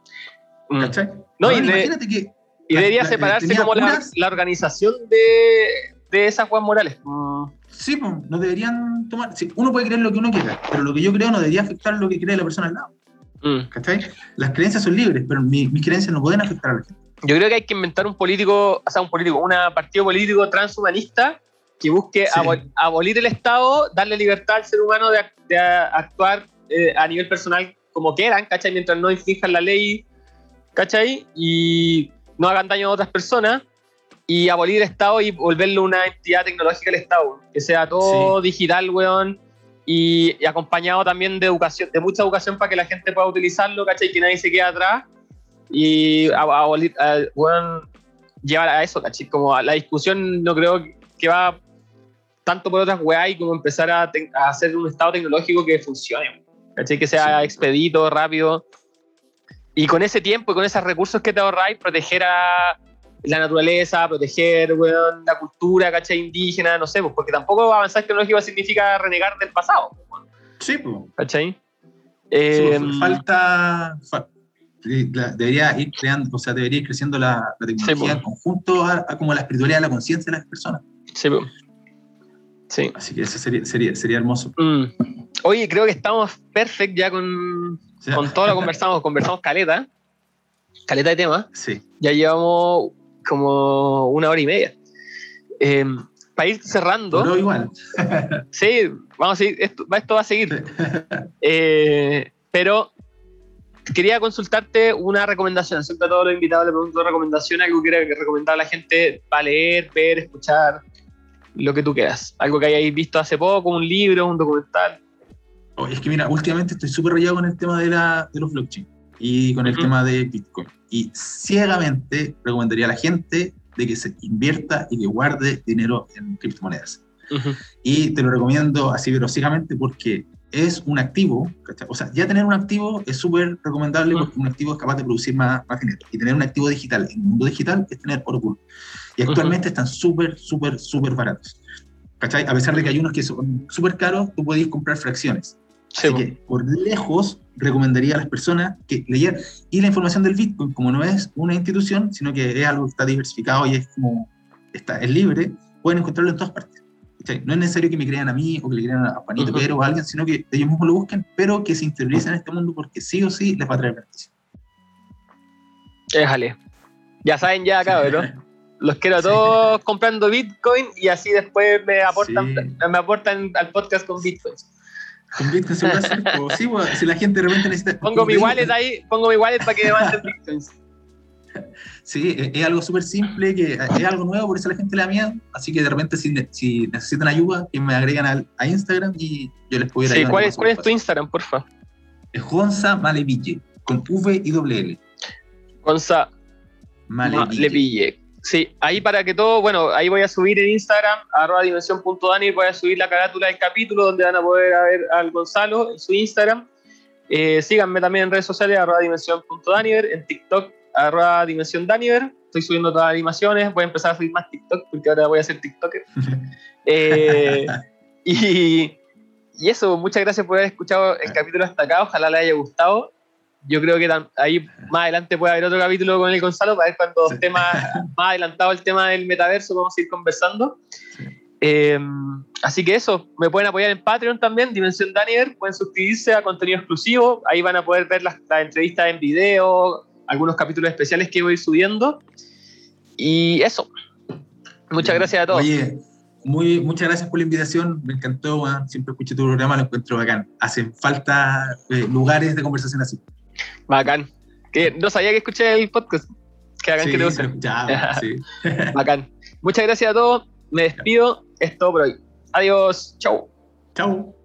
Mm. ¿Cachai? No, y, imagínate que... Y debería la, separarse como la, la, organización de, de esas cosas morales. Mm. Sí, pues, no deberían tomar... Sí, uno puede creer lo que uno quiera, pero lo que yo creo no debería afectar lo que cree la persona al lado. Mm. ¿Cachai? Las creencias son libres, pero mi, mis creencias no pueden afectar a la gente yo creo que hay que inventar un político, o sea, un político, un partido político transhumanista que busque sí. abol abolir el Estado, darle libertad al ser humano de, de actuar eh, a nivel personal como quieran, ¿cachai? Mientras no infrinjan la ley, ¿cachai? Y no hagan daño a otras personas y abolir el Estado y volverlo una entidad tecnológica del Estado, que sea todo sí. digital, weón, y, y, acompañado también de educación, de mucha educación para que la gente pueda utilizarlo, ¿cachai? Que nadie se quede atrás y a, a, bueno, llevar a eso, ¿cachai? Como a la discusión no creo que va tanto por otras weas y como empezar a, a, hacer un estado tecnológico que funcione, ¿cachai? Que sea sí. expedito, rápido. Y con ese tiempo y con esos recursos que te ahorráis, proteger a la naturaleza, proteger weón, la cultura, ¿cachai? Indígena, no sé, pues, porque tampoco avanzar tecnológico significa renegar del pasado. Sí, pues. ¿Cachai? Eh, sí, falta, falta debería ir creando, o sea, debería ir creciendo la, la tecnología sí, en conjunto a, a, como la espiritualidad, la conciencia de las personas. Sí, sí. Así que eso sería, sería, sería hermoso. Mm. Oye, creo que estamos perfect ya con, sí. con todo lo conversamos, conversamos caleta, caleta de temas. Sí. Ya llevamos como una hora y media. Eh, para ir cerrando. Pero igual. sí, vamos a seguir, esto, esto va a seguir. Eh, pero quería consultarte una recomendación. Siempre a todos los invitados les pregunto recomendación, algo que quiera recomendar a la gente para leer, ver, escuchar, lo que tú quieras. Algo que hayáis visto hace poco, un libro, un documental. Oh, es que mira, últimamente estoy súper rayado con el tema de, la, de los blockchain y con el uh -huh. tema de Bitcoin. Y ciegamente recomendaría a la gente de que se invierta y que guarde dinero en criptomonedas. Uh -huh. Y te lo recomiendo así, pero ciegamente porque es un activo, o sea, ya tener un activo es súper recomendable porque un activo es capaz de producir más, más dinero. Y tener un activo digital en el mundo digital es tener oro puro. Y actualmente uh -huh. están súper, súper, súper baratos. ¿Cachai? A pesar de que hay unos que son súper caros, tú puedes comprar fracciones. Así que, por lejos, recomendaría a las personas que leyeran. Y la información del Bitcoin, como no es una institución, sino que es algo que está diversificado y es como, está, es libre, pueden encontrarlo en todas partes. No es necesario que me crean a mí o que le crean a Juanito uh -huh. Pedro o a alguien, sino que ellos mismos lo busquen, pero que se interioricen en este mundo porque sí o sí les va a traer beneficio. Déjale. Ya saben ya, cabrón. Los quiero a todos sí. comprando Bitcoin y así después me aportan, sí. me aportan al podcast con Bitcoin. Con Bitcoin se puede hacer, o sí, bueno, si la gente de repente necesita. Pongo mi wallet ahí, pongo mi wallet para que me manden Bitcoins. Sí, es, algo súper simple, que es algo nuevo, por eso la gente le da miedo. Así que de repente, si, si necesitan ayuda, que me agregan al, a Instagram y yo les puedo ir sí, ¿cuál, es, ¿cuál es tu Instagram, porfa? Es Gonza Maleville, con V y doble L. Gonza Maleville. Sí, ahí para que todo, bueno, ahí voy a subir en Instagram, arroba dimensión.dani, voy a subir la carátula del capítulo donde van a poder ver al Gonzalo en su Instagram. Eh, síganme también en redes sociales, arroba dimensión.daniver, en TikTok, arroba dimensión Daniver. Estoy subiendo todas las animaciones, voy a empezar a subir más TikTok porque ahora voy a ser TikToker. eh, y, y eso, muchas gracias por haber escuchado el capítulo hasta acá, ojalá les haya gustado yo creo que ahí más adelante puede haber otro capítulo con el Gonzalo para ver cuando sí. más, adelantado el tema del metaverso, vamos a ir conversando. Sí. Eh, así que eso, me pueden apoyar en Patreon también, Dimensión Daniel, pueden suscribirse a contenido exclusivo, ahí van a poder ver las, las entrevistas en video, algunos capítulos especiales que voy subiendo. Y eso, muchas gracias a todos. Oye, muy, muchas gracias por la invitación, me encantó, siempre escuché tu programa, lo encuentro bacán. Hacen falta eh, lugares de conversación así. Bacán. Que no sabía que escuché el podcast. Que hagan sí, que te guste. Ya, sí. Bacán. Muchas gracias a todos. Me despido. Es todo por hoy. Adiós. Chau. Chau.